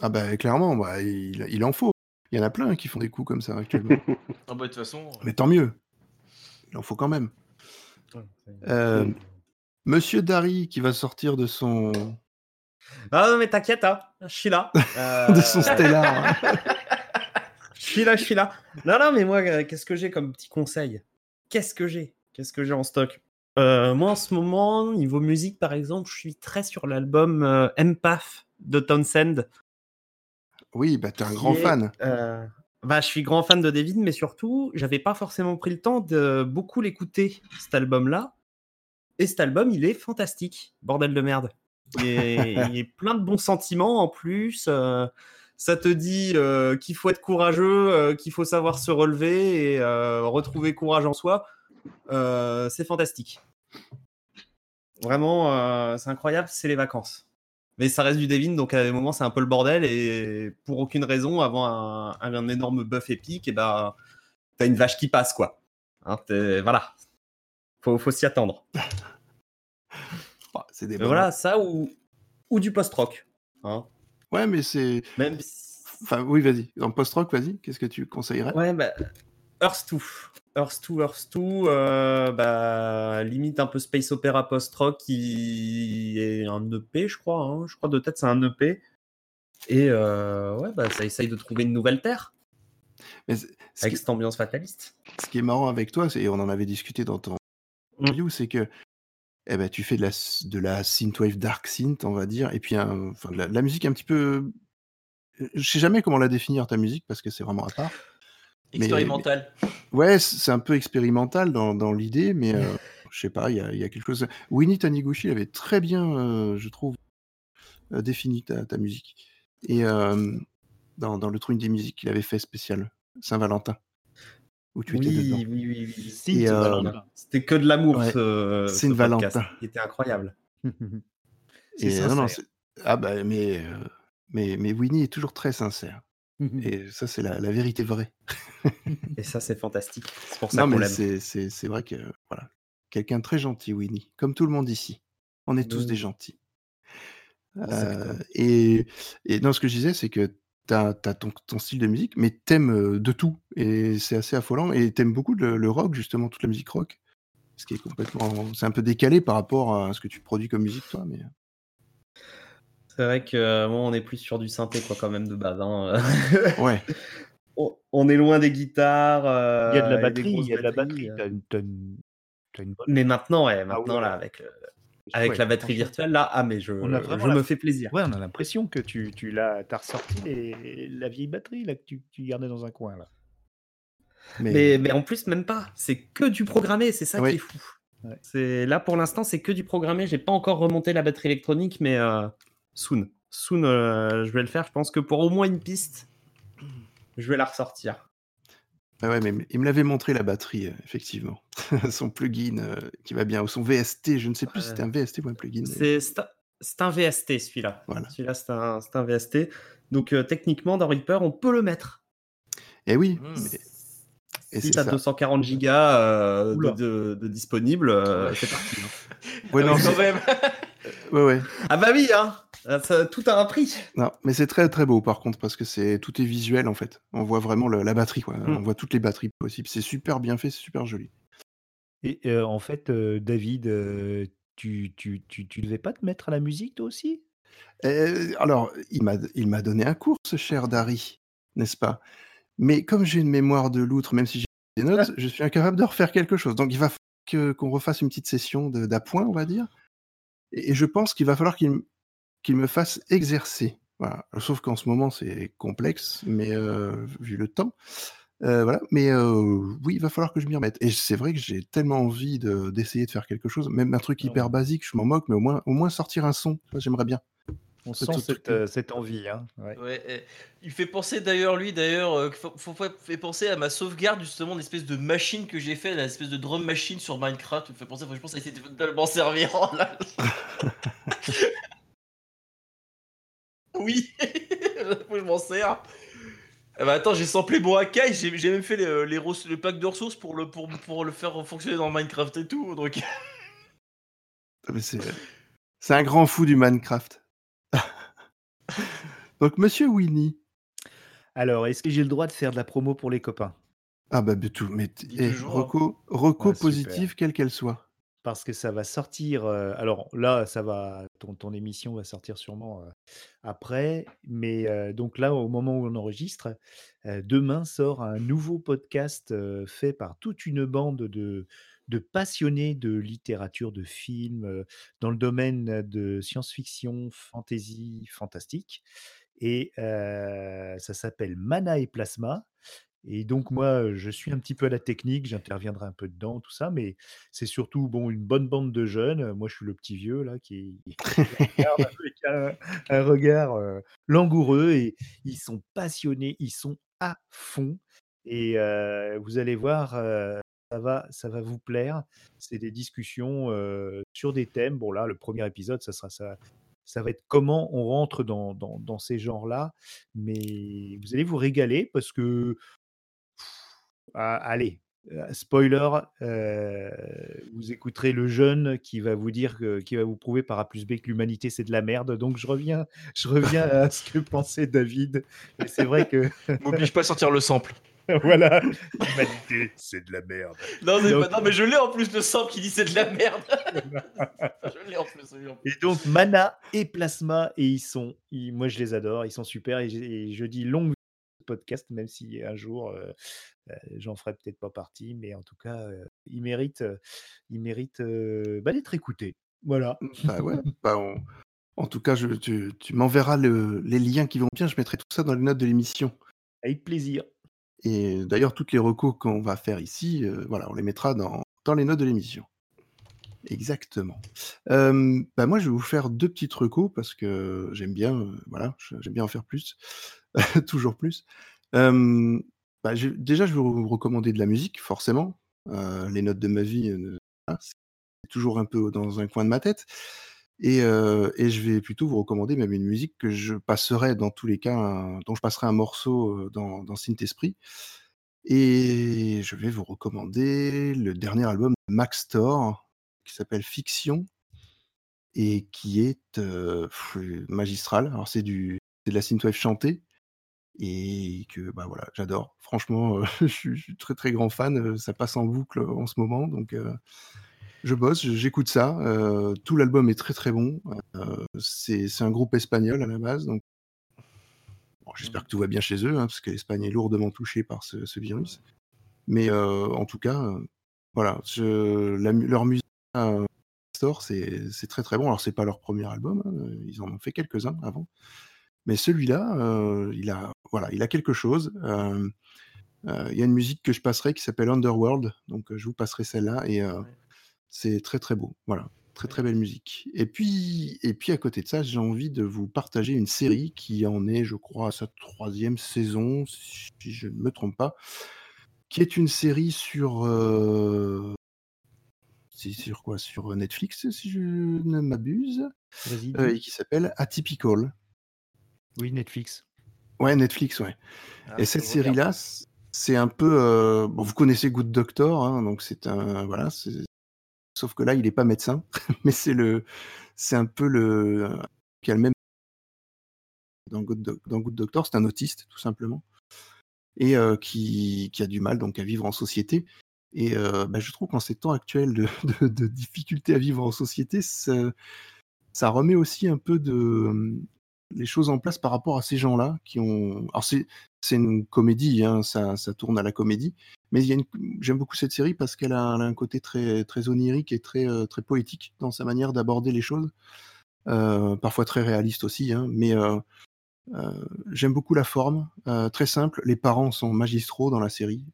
Ah, bah, clairement, bah, il, il en faut. Il y en a plein qui font des coups comme ça actuellement. Ah bah de toute façon. Mais tant mieux. Il en faut quand même. Euh, Monsieur Dari qui va sortir de son, Ah non, mais t'inquiète, hein. je suis là. Euh, de son Stellar. Je suis là, je suis là. Non, non, mais moi, euh, qu'est-ce que j'ai comme petit conseil? Qu'est-ce que j'ai? Qu'est-ce que j'ai en stock? Euh, Moi, en ce moment, niveau musique, par exemple, je suis très sur l'album euh, Empath de Townsend. Oui, bah, t'es un grand est, fan. euh, bah, je suis grand fan de David, mais surtout, j'avais pas forcément pris le temps de beaucoup l'écouter, cet album-là. Et cet album, il est fantastique, bordel de merde. Il est, plein de bons sentiments en plus. euh, ça te dit euh, qu'il faut être courageux, euh, qu'il faut savoir se relever et retrouver courage en soi. C'est fantastique. Vraiment, c'est incroyable, c'est les vacances. Mais ça reste du Devin, donc à des moments c'est un peu le bordel et pour aucune raison, avant un, énorme buff épique, et ben t'as une vache qui passe quoi. Hein, voilà, faut, faut s'y attendre. C'est des Mais bonhommes. voilà, ça ou, ou du post-rock. Hein. Ouais, mais c'est. Même si- Enfin, oui, vas-y. En post-rock, vas-y. Qu'est-ce que tu conseillerais? Ouais, bah, Earth 2. Earth 2, Earth 2, euh, bah, limite un peu space opéra post-rock qui est un EP, je crois. hein. Je crois de tête, c'est un EP. Et euh, ouais, bah, ça essaye de trouver une nouvelle terre Mais avec qui, cette ambiance fataliste. ce qui est marrant avec toi, et on en avait discuté dans ton Mm. interview, c'est que eh ben, tu fais de la, de la synthwave dark synth, on va dire, et puis un- enfin, de, la, de la musique un petit peu. Je sais jamais comment la définir ta musique parce que c'est vraiment à part. Mais- Expérimental. Ouais, c'est un peu expérimental dans, dans l'idée, mais euh, je sais pas, il y a, il y a quelque chose. Winnie Taniguchi avait très bien, euh, je trouve, euh, défini ta, ta musique. Et dans, dans le truc des musiques qu'il avait fait spécial, Saint-Valentin. Où tu étais dedans. Oui, oui, oui, oui. Euh. C'était que de l'amour, Ouais. ce, C'est ce une podcast. Valentin. Il était incroyable. Et, euh, non, non, ah bah, mais, euh, mais, mais Winnie est toujours très sincère. Et ça, c'est la, la vérité vraie. Et ça, c'est fantastique. C'est pour ça qu'on l'aime. c'est, vrai que, voilà. Quelqu'un de très gentil, Winnie. Comme tout le monde ici. On est tous Oui. des gentils. Euh, et, et non, ce que je disais, c'est que tu as, ton, ton style de musique, mais t'aimes euh, de tout. Et c'est assez affolant. Et t'aimes beaucoup le, le rock, justement, toute la musique rock. Ce qui est complètement. C'est un peu décalé par rapport à ce que tu produis comme musique, toi. Mais... C'est vrai que euh, moi, on est plus sur du synthé, quoi, quand même, de base. hein. Ouais. on, on est loin des guitares. euh, Il y a de la batterie, il grosses y a de la batterie. euh. T'as une, t'as une- t'as une bonne. Mais maintenant, ouais, Ah maintenant, ouais, là, avec, le- avec Ouais, la batterie virtuelle, là, ah, mais je, me fais plaisir. Ouais, on a l'impression que tu, tu l'as, t'as ressorti les- la vieille batterie là que tu, tu gardais dans un coin là. Mais, Mais, mais en plus, même pas. C'est que du programmé, c'est ça qui est fou. Ouais. C'est là pour l'instant, c'est que du programmé. J'ai pas encore remonté la batterie électronique, mais euh, soon, soon, euh, je vais le faire. Je pense que pour au moins une piste, je vais la ressortir. Ah ouais, mais il me l'avait montré la batterie, euh, effectivement. son plugin euh, qui va bien, ou son VST, je ne sais plus si c'était un VST ou un plugin. C'est c'est un- VST celui-là. Voilà. Celui-là, c'est un, c'est un VST. Donc euh, techniquement, dans Reaper, on peut le mettre. Et oui, Hmm. mais- et si c'est tu as ça. 240 gigas euh, de, de- de disponible, euh, c'est parti. hein. Ouais, Ah non, quand c'est- même. ouais, ouais. Ah bah oui, hein ça- tout a un prix. Non, mais c'est très très beau par contre parce que c'est tout est visuel en fait. On voit vraiment le- la batterie quoi. Mm. On voit toutes les batteries possibles. C'est super bien fait, c'est super joli. Et euh, en fait, euh, David, euh, tu, tu, tu, tu devais pas te mettre à la musique toi aussi? Euh, alors, il m'a il m'a donné un cours ce cher Dari, n'est-ce pas? Mais comme j'ai une mémoire de loutre, même si j'ai des notes, je suis incapable de refaire quelque chose. Donc il va falloir que- qu'on refasse une petite session d'appoint, on va dire. Et, et je pense qu'il va falloir qu'il me- fasse exercer. Voilà. Sauf qu'en ce moment c'est complexe, mais euh, vu le temps. Euh, voilà, mais euh, oui, il va falloir que je m'y remette. Et c'est vrai que j'ai tellement envie de- d'essayer de, faire quelque chose, même un truc Non. hyper basique, je m'en moque, mais au moins, au moins sortir un son, j'aimerais bien. On sent cette, euh, cette envie. Hein ouais. Ouais, eh, il fait penser d'ailleurs, lui, d'ailleurs, euh, faut, faut- faut- fait penser à ma sauvegarde, justement, l'espèce de machine que j'ai fait, l'espèce de drum machine sur Minecraft. Il me fait penser, faut- je pense que ça a été totalement servir. Oh là oui, faut que je m'en sers. Ah bah attends, j'ai samplé mon Akai, j'ai même fait les, les ros- le pack de ressources pour le, pour, pour le faire fonctionner dans Minecraft et tout. Donc, Ah, c'est un grand fou du Minecraft. Donc, monsieur Winnie. Alors, est-ce que j'ai le droit de faire de la promo pour les copains? Ah bah, de tout. Mais eh, hein. reco, reco Ah, positive, quelle qu'elle soit. parce que ça va sortir. euh, alors là, ça va, ton, ton émission va sortir sûrement euh, après, mais euh, donc là, au moment où on enregistre, euh, demain sort un nouveau podcast euh, fait par toute une bande de, de passionnés de littérature, de films, euh, dans le domaine de science-fiction, fantasy, fantastique, et euh, ça s'appelle Mana et Plasma. Et donc moi, je suis un petit peu à la technique, j'interviendrai un peu dedans, tout ça, mais c'est surtout bon une bonne bande de jeunes. Moi, je suis le petit vieux là qui, regarde avec un, un regard euh, langoureux et ils sont passionnés, ils sont à fond. Et euh, vous allez voir, euh, ça va, ça va vous plaire. C'est des discussions sur des thèmes. Bon là, le premier épisode, ça sera ça. Ça va être comment on rentre dans, dans, dans ces genres-là, mais vous allez vous régaler parce que ah, allez, euh, spoiler, euh, vous écouterez le jeune qui va vous dire que, qui va vous prouver par A plus B que l'humanité c'est de la merde. Donc je reviens, je reviens à ce que pensait David. Et c'est vrai que m'oblige pas à sortir le sample. voilà, l'humanité c'est de la merde. Non, mais, Donc- non, mais je l'ai en plus le sample qui dit c'est de la merde. je l'ai en en plus. Et donc Mana et Plasma et ils sont, ils- moi je les adore, ils sont super et, je dis longue podcast même si un jour euh, euh, j'en ferai peut-être pas partie, mais en tout cas euh, ils méritent, euh, ils méritent euh, bah, d'être écoutés. Voilà. Bah ouais. bah on- En tout cas, je, tu, tu m'enverras le- les liens qui vont bien. Je mettrai tout ça dans les notes de l'émission. Avec plaisir. Et d'ailleurs, toutes les recos qu'on va faire ici, euh, voilà, on les mettra dans, dans les notes de l'émission. Exactement. Euh, moi, je vais vous faire deux petites recos parce que j'aime bien, euh, voilà, j'aime bien en faire plus, toujours plus. Euh, bah, déjà, je vais vous recommander de la musique, forcément. Heu, les notes de ma vie, voilà, c'est toujours un peu dans un coin de ma tête et heu et je vais plutôt vous recommander même une musique que je passerai dans tous les cas dont je passerai un morceau, heu, dans dans Synth Esprit et je vais vous recommander le dernier album de Max Store qui s'appelle Fiction et qui est, heu, magistral. Alors c'est de la synthwave chantée et que, bah, voilà, j'adore. Franchement, je suis très, très grand fan, ça passe en boucle, en ce moment donc je bosse, j'écoute ça, heu, tout l'album est très, très bon, heu, c'est un groupe espagnol à la base donc bon, j'espère que tout va bien chez eux, hein, parce que l'Espagne est lourdement touchée par ce ce virus. Mais heu, en tout cas, voilà, je la mu leur musique, Store, c'est très, très bon. Alors c'est pas leur 1er album, hein, ils en ont fait quelques-uns avant. Mais celui-là, il a voilà, il a quelque chose, il y a une musique que je passerai qui s'appelle Underworld, donc je vous passerai celle-là et Ouais. C'est très, très beau. Voilà, très, très belle musique et puis et puis à côté de ça, j'ai envie de vous partager une série qui en est, je crois, à sa 3e saison, si je ne me trompe pas, qui est une série sur, heu c'est sur quoi? Sur, Netflix, si je ne m'abuse, dis. et qui s'appelle Atypical. Oui, Netflix. Ouais, Netflix, ouais Ah, et cette série-là, c'est un peu, bon, vous connaissez Good Doctor, hein, donc c'est un voilà, c'est sauf que là, il est pas médecin, mais c'est le c'est un peu le qui a le même dans Good Good Doctor, c'est un autiste, tout simplement et heu, qui a du mal donc à vivre en société et heu, bah, je trouve qu'en ces temps actuels de de de difficultés à vivre en société, ce ça remet aussi un peu de, les choses en place par rapport à ces gens-là qui ont alors c'est une comédie, hein, ça ça tourne à la comédie, mais j'aime beaucoup cette série parce qu'elle a un côté très très onirique et très, heu, très poétique dans sa manière d'aborder les choses, heu, parfois très réaliste aussi, hein, mais heu, j'aime beaucoup la forme, très simple. Les parents sont magistraux dans la série,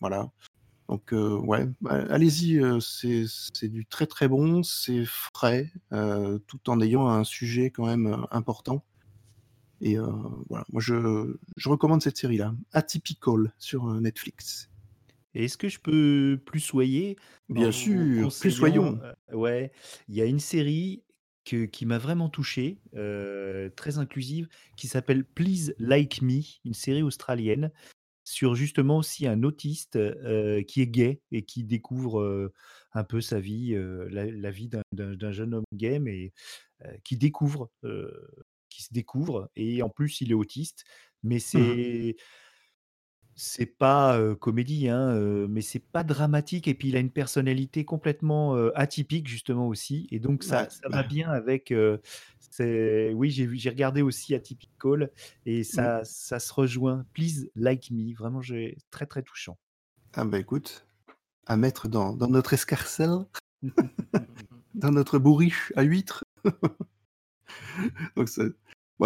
voilà donc ouais, bah, allez-y, c'est du très, très bon, c'est frais, tout en ayant un sujet quand même, important et heu, voilà, moi je je recommande cette série-là, Atypical sur, heu, Netflix. Et est-ce que je peux plus soyer en Bien sûr, plus soyons. heu ouais, il y a une série que qui m'a vraiment touché, très inclusive, qui s'appelle Please Like Me, une série australienne sur justement aussi un autiste, qui est gay et qui découvre, un peu sa vie, la la vie d'un jeune homme gay mais qui découvre, qui se découvre et en plus il est autiste, mais Mmh mh. c'est c'est pas, comédie, hein, mais c'est pas dramatique et puis il a une personnalité complètement, atypique justement aussi et donc Ouais, ça ça va bien avec, oui, j'ai regardé aussi Atypical et Mmh. ça ça se rejoint. Please Like Me, vraiment j'ai très, très touchant. Ah bah, écoute, à mettre dans dans notre escarcelle, dans notre bourriche à huîtres. Donc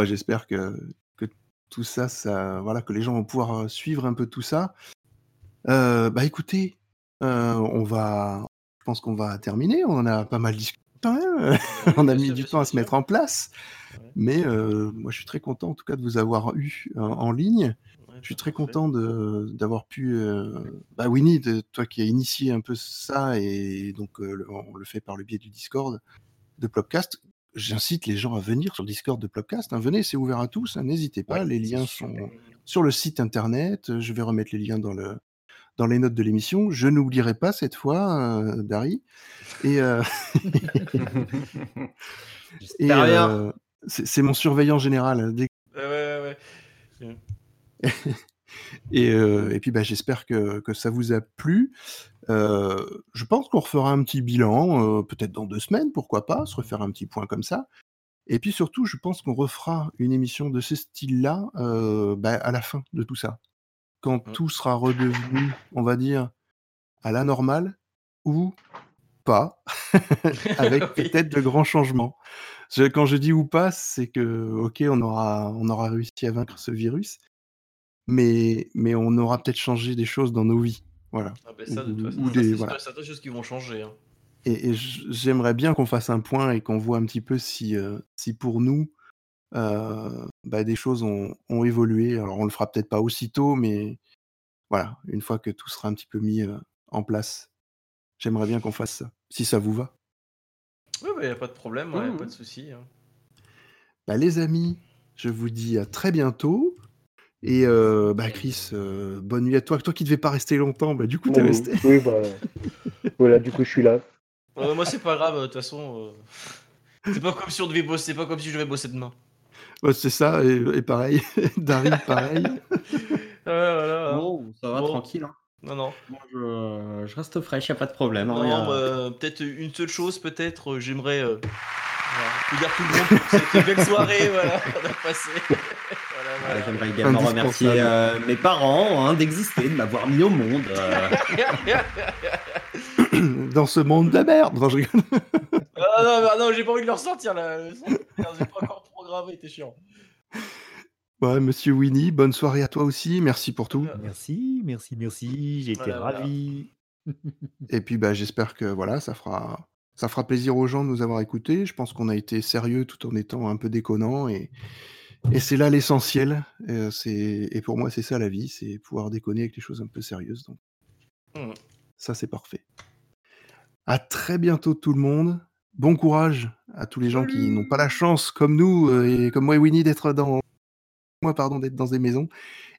j'espère que que tout ça, ça voilà, que les gens vont pouvoir, heu, suivre un peu tout ça. Heu, bah, écoutez, heu, on va je pense qu'on va terminer, on en a pas mal discuté oui, on a mis du temps à se mettre en place, mais moi je suis très content en tout cas de vous avoir eu en ligne. Je suis bah, très content d'avoir pu, bah, Winnie, de toi qui as initié un peu ça et donc on le fait par le biais du Discord de Plopcast. J'incite les gens à venir sur le Discord de Plopcast, hein, venez, c'est ouvert à tous, hein, n'hésitez Ouais, pas, les liens super. sont sur le site internet, heu, je vais remettre les liens dans le dans les notes de l'émission. Je n'oublierai pas cette fois, heu, Dari et bien. heu, c'est mon surveillant général dès Ouais, ouais, ouais, ouais. et heu et puis, bah, j'espère que que ça vous a plu. Heu, je pense qu'on refera un petit bilan, heu, peut-être dans 2 semaines, pourquoi pas? Se refaire un petit point comme ça et puis surtout, je pense qu'on refera une émission de ce style-là, bah, à la fin de tout ça. Quand Mmh. tout sera redevenu, on va dire, à la normale ou pas, avec Oui. peut-être de grands changements. Je quand je dis ou pas, c'est que, OK, on aura on aura réussi à vaincre ce virus, mais mais on aura peut-être changé des choses dans nos vies, voilà, Ah bah, ça, de toute ou façon, ça, des et voilà certain, des choses qui vont changer, hein. et j'aimerais bien qu'on fasse un point et qu'on voit un petit peu si, heu, si pour nous, euh, bah, des choses ont, ont évolué. Alors on le fera peut-être pas aussitôt, mais voilà, une fois que tout sera un petit peu mis euh, en place, j'aimerais bien qu'on fasse ça, si ça vous va. Oui, il n'y a pas de problème, ouais, Mhm. pas de souci. hein. Bah, les amis, je vous dis à très bientôt. Et euh, bah, Chris, euh, bonne nuit à toi. Toi qui devais pas rester longtemps, bah, du coup, t'es Oui, resté. oui, bah, voilà, du coup, je suis là. Moi, c'est pas grave, de toute façon. euh, C'est pas comme si on devait bosser, c'est pas comme si je devais bosser demain. Ouais, c'est ça, et, et pareil. Daryl, pareil. Ouais, voilà. Bon, ça va, Bon. tranquille. hein. Non, non. Moi, je, je reste fraîche, y a pas de problème. hein, a- bah, euh, peut-être une seule chose, peut-être, euh, j'aimerais vous dire tout le monde pour cette belle soirée voilà, qu'on a passée. Voilà, Euh. J'aimerais également remercier euh, mes parents hein, d'exister, de m'avoir mis au monde. euh. Dans ce monde de merde. Non, je rigole. Ah non, bah, non, j'ai pas envie de le ressortir là. J'ai pas encore programmé, t'es chiant. Ouais, monsieur Winnie, bonne soirée à toi aussi. Merci pour tout. Merci, merci, merci. J'ai été Voilà, voilà. ravi. Et puis, bah, j'espère que voilà, ça fera, ça fera plaisir aux gens de nous avoir écoutés. Je pense qu'on a été sérieux tout en étant un peu déconnant. Et, et c'est là l'essentiel. Euh, et pour moi, c'est ça la vie c'est pouvoir déconner avec les choses un peu sérieuses. Donc, Mhm. ça, c'est parfait. À très bientôt, tout le monde. Bon courage à tous les gens qui n'ont pas la chance, comme nous euh, et comme moi et Winnie, d'être dans moi, pardon, d'être dans des maisons.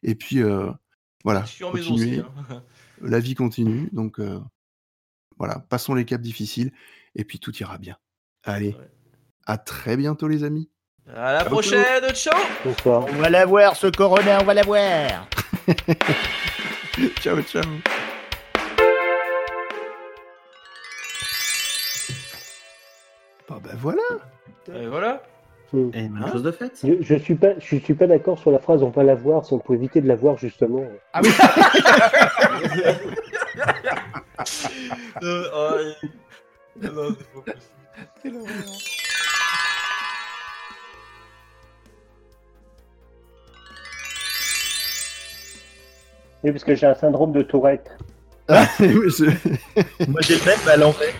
Et puis, euh, voilà, Je suis en maison aussi. hein. la vie continue. Donc, euh, voilà, passons les caps difficiles et puis tout ira bien. Allez, Ouais. à très bientôt, les amis. À la prochaine, ciao Bonsoir. On va la voir, ce corona, on va la voir. ciao, ciao. Bon, ben voilà. Et voilà. Et une chose de fait. Je, je suis pas, je suis pas d'accord sur la phrase on va la voir si on peut éviter de la voir justement. Ah oui Euh, ah, et- non, c'est pas possible. Oui, parce que j'ai un syndrome de Tourette. Je- Moi j'ai le même, à l'envers.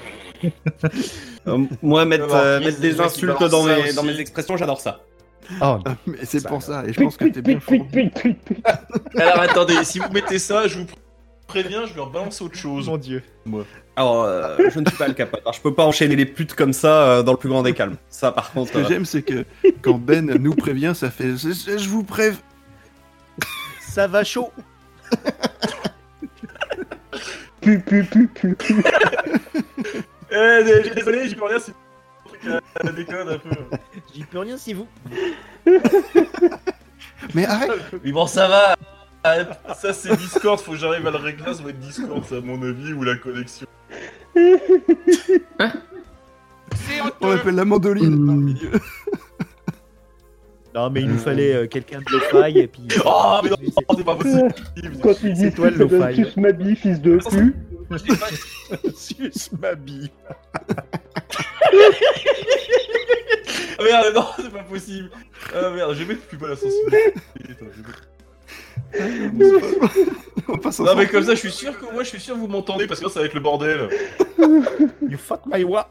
Euh, moi, mettre, euh, mettre des insultes dans mes, dans mes expressions, j'adore ça. Oh, Mais c'est Ça pour ça. Et je pense que t'es bien fort. Pute, pute, pute, pute, pute, pute. Alors attendez, si vous mettez ça, je vous préviens, je vais rebalancer autre chose. mon dieu. Alors, euh, je ne suis pas le capable. Alors, je peux pas enchaîner les putes comme ça euh, dans le plus grand des calmes. Ça, par contre. Ce que euh, j'aime, c'est que quand Ben nous prévient, ça fait Je, je- je vous préviens. Ça va chaud. Pu, pu, pu, pu. Eh, dé- désolé, j'y peux rien, c'est un truc à la déconne un peu. J'y peux rien si vous. Mais arrête. Mais bon, ça va. Ah, Ça, c'est Discord, faut que j'arrive à le régler, ça va être Discord, à mon avis, ou la connexion. On appelle la mandoline dans le milieu. Non, mais il nous fallait euh, quelqu'un de lo-fi et puis. Oh, mais non, c'est pas possible. Quand tu dis toi, le lo-fi. tu ma bille, fils de pu. Suce ma bille. Ah merde, non, c'est pas possible. Ah merde, vais mettre plus pas la sensibilité. On passe en Non, mais comme ça, je suis sûr que moi, je suis sûr que vous m'entendez parce que ça va être le bordel. You fuck my wa.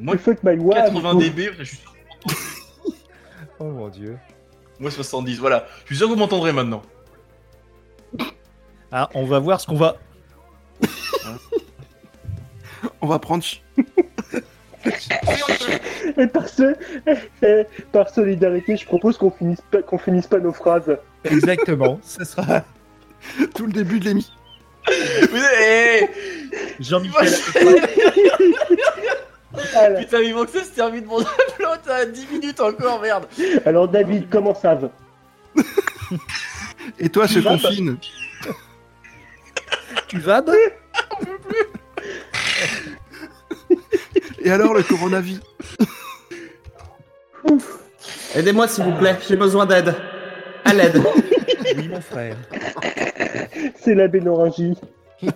Moi, You fuck my wife. 80 dB, je suis sûr. Oh mon dieu. Moi, 70, voilà. Je suis sûr que vous m'entendrez maintenant. Ah, on va voir ce qu'on va. On va prendre. ch- Et par, ce- par solidarité, je propose qu'on finisse pas, qu'on finisse pas nos phrases. Exactement. Ce sera tout le début de l'émission. Jean-Michel. Voilà. Putain, mais il manque ça se termine mon upload à 10 minutes encore, merde. Alors David, comment ça va? Et toi, se confine? Tu vas bah Et alors, le coronavirus Aidez-moi, s'il vous plaît. J'ai besoin d'aide. À l'aide. Oui, mon frère. C'est la bénorragie.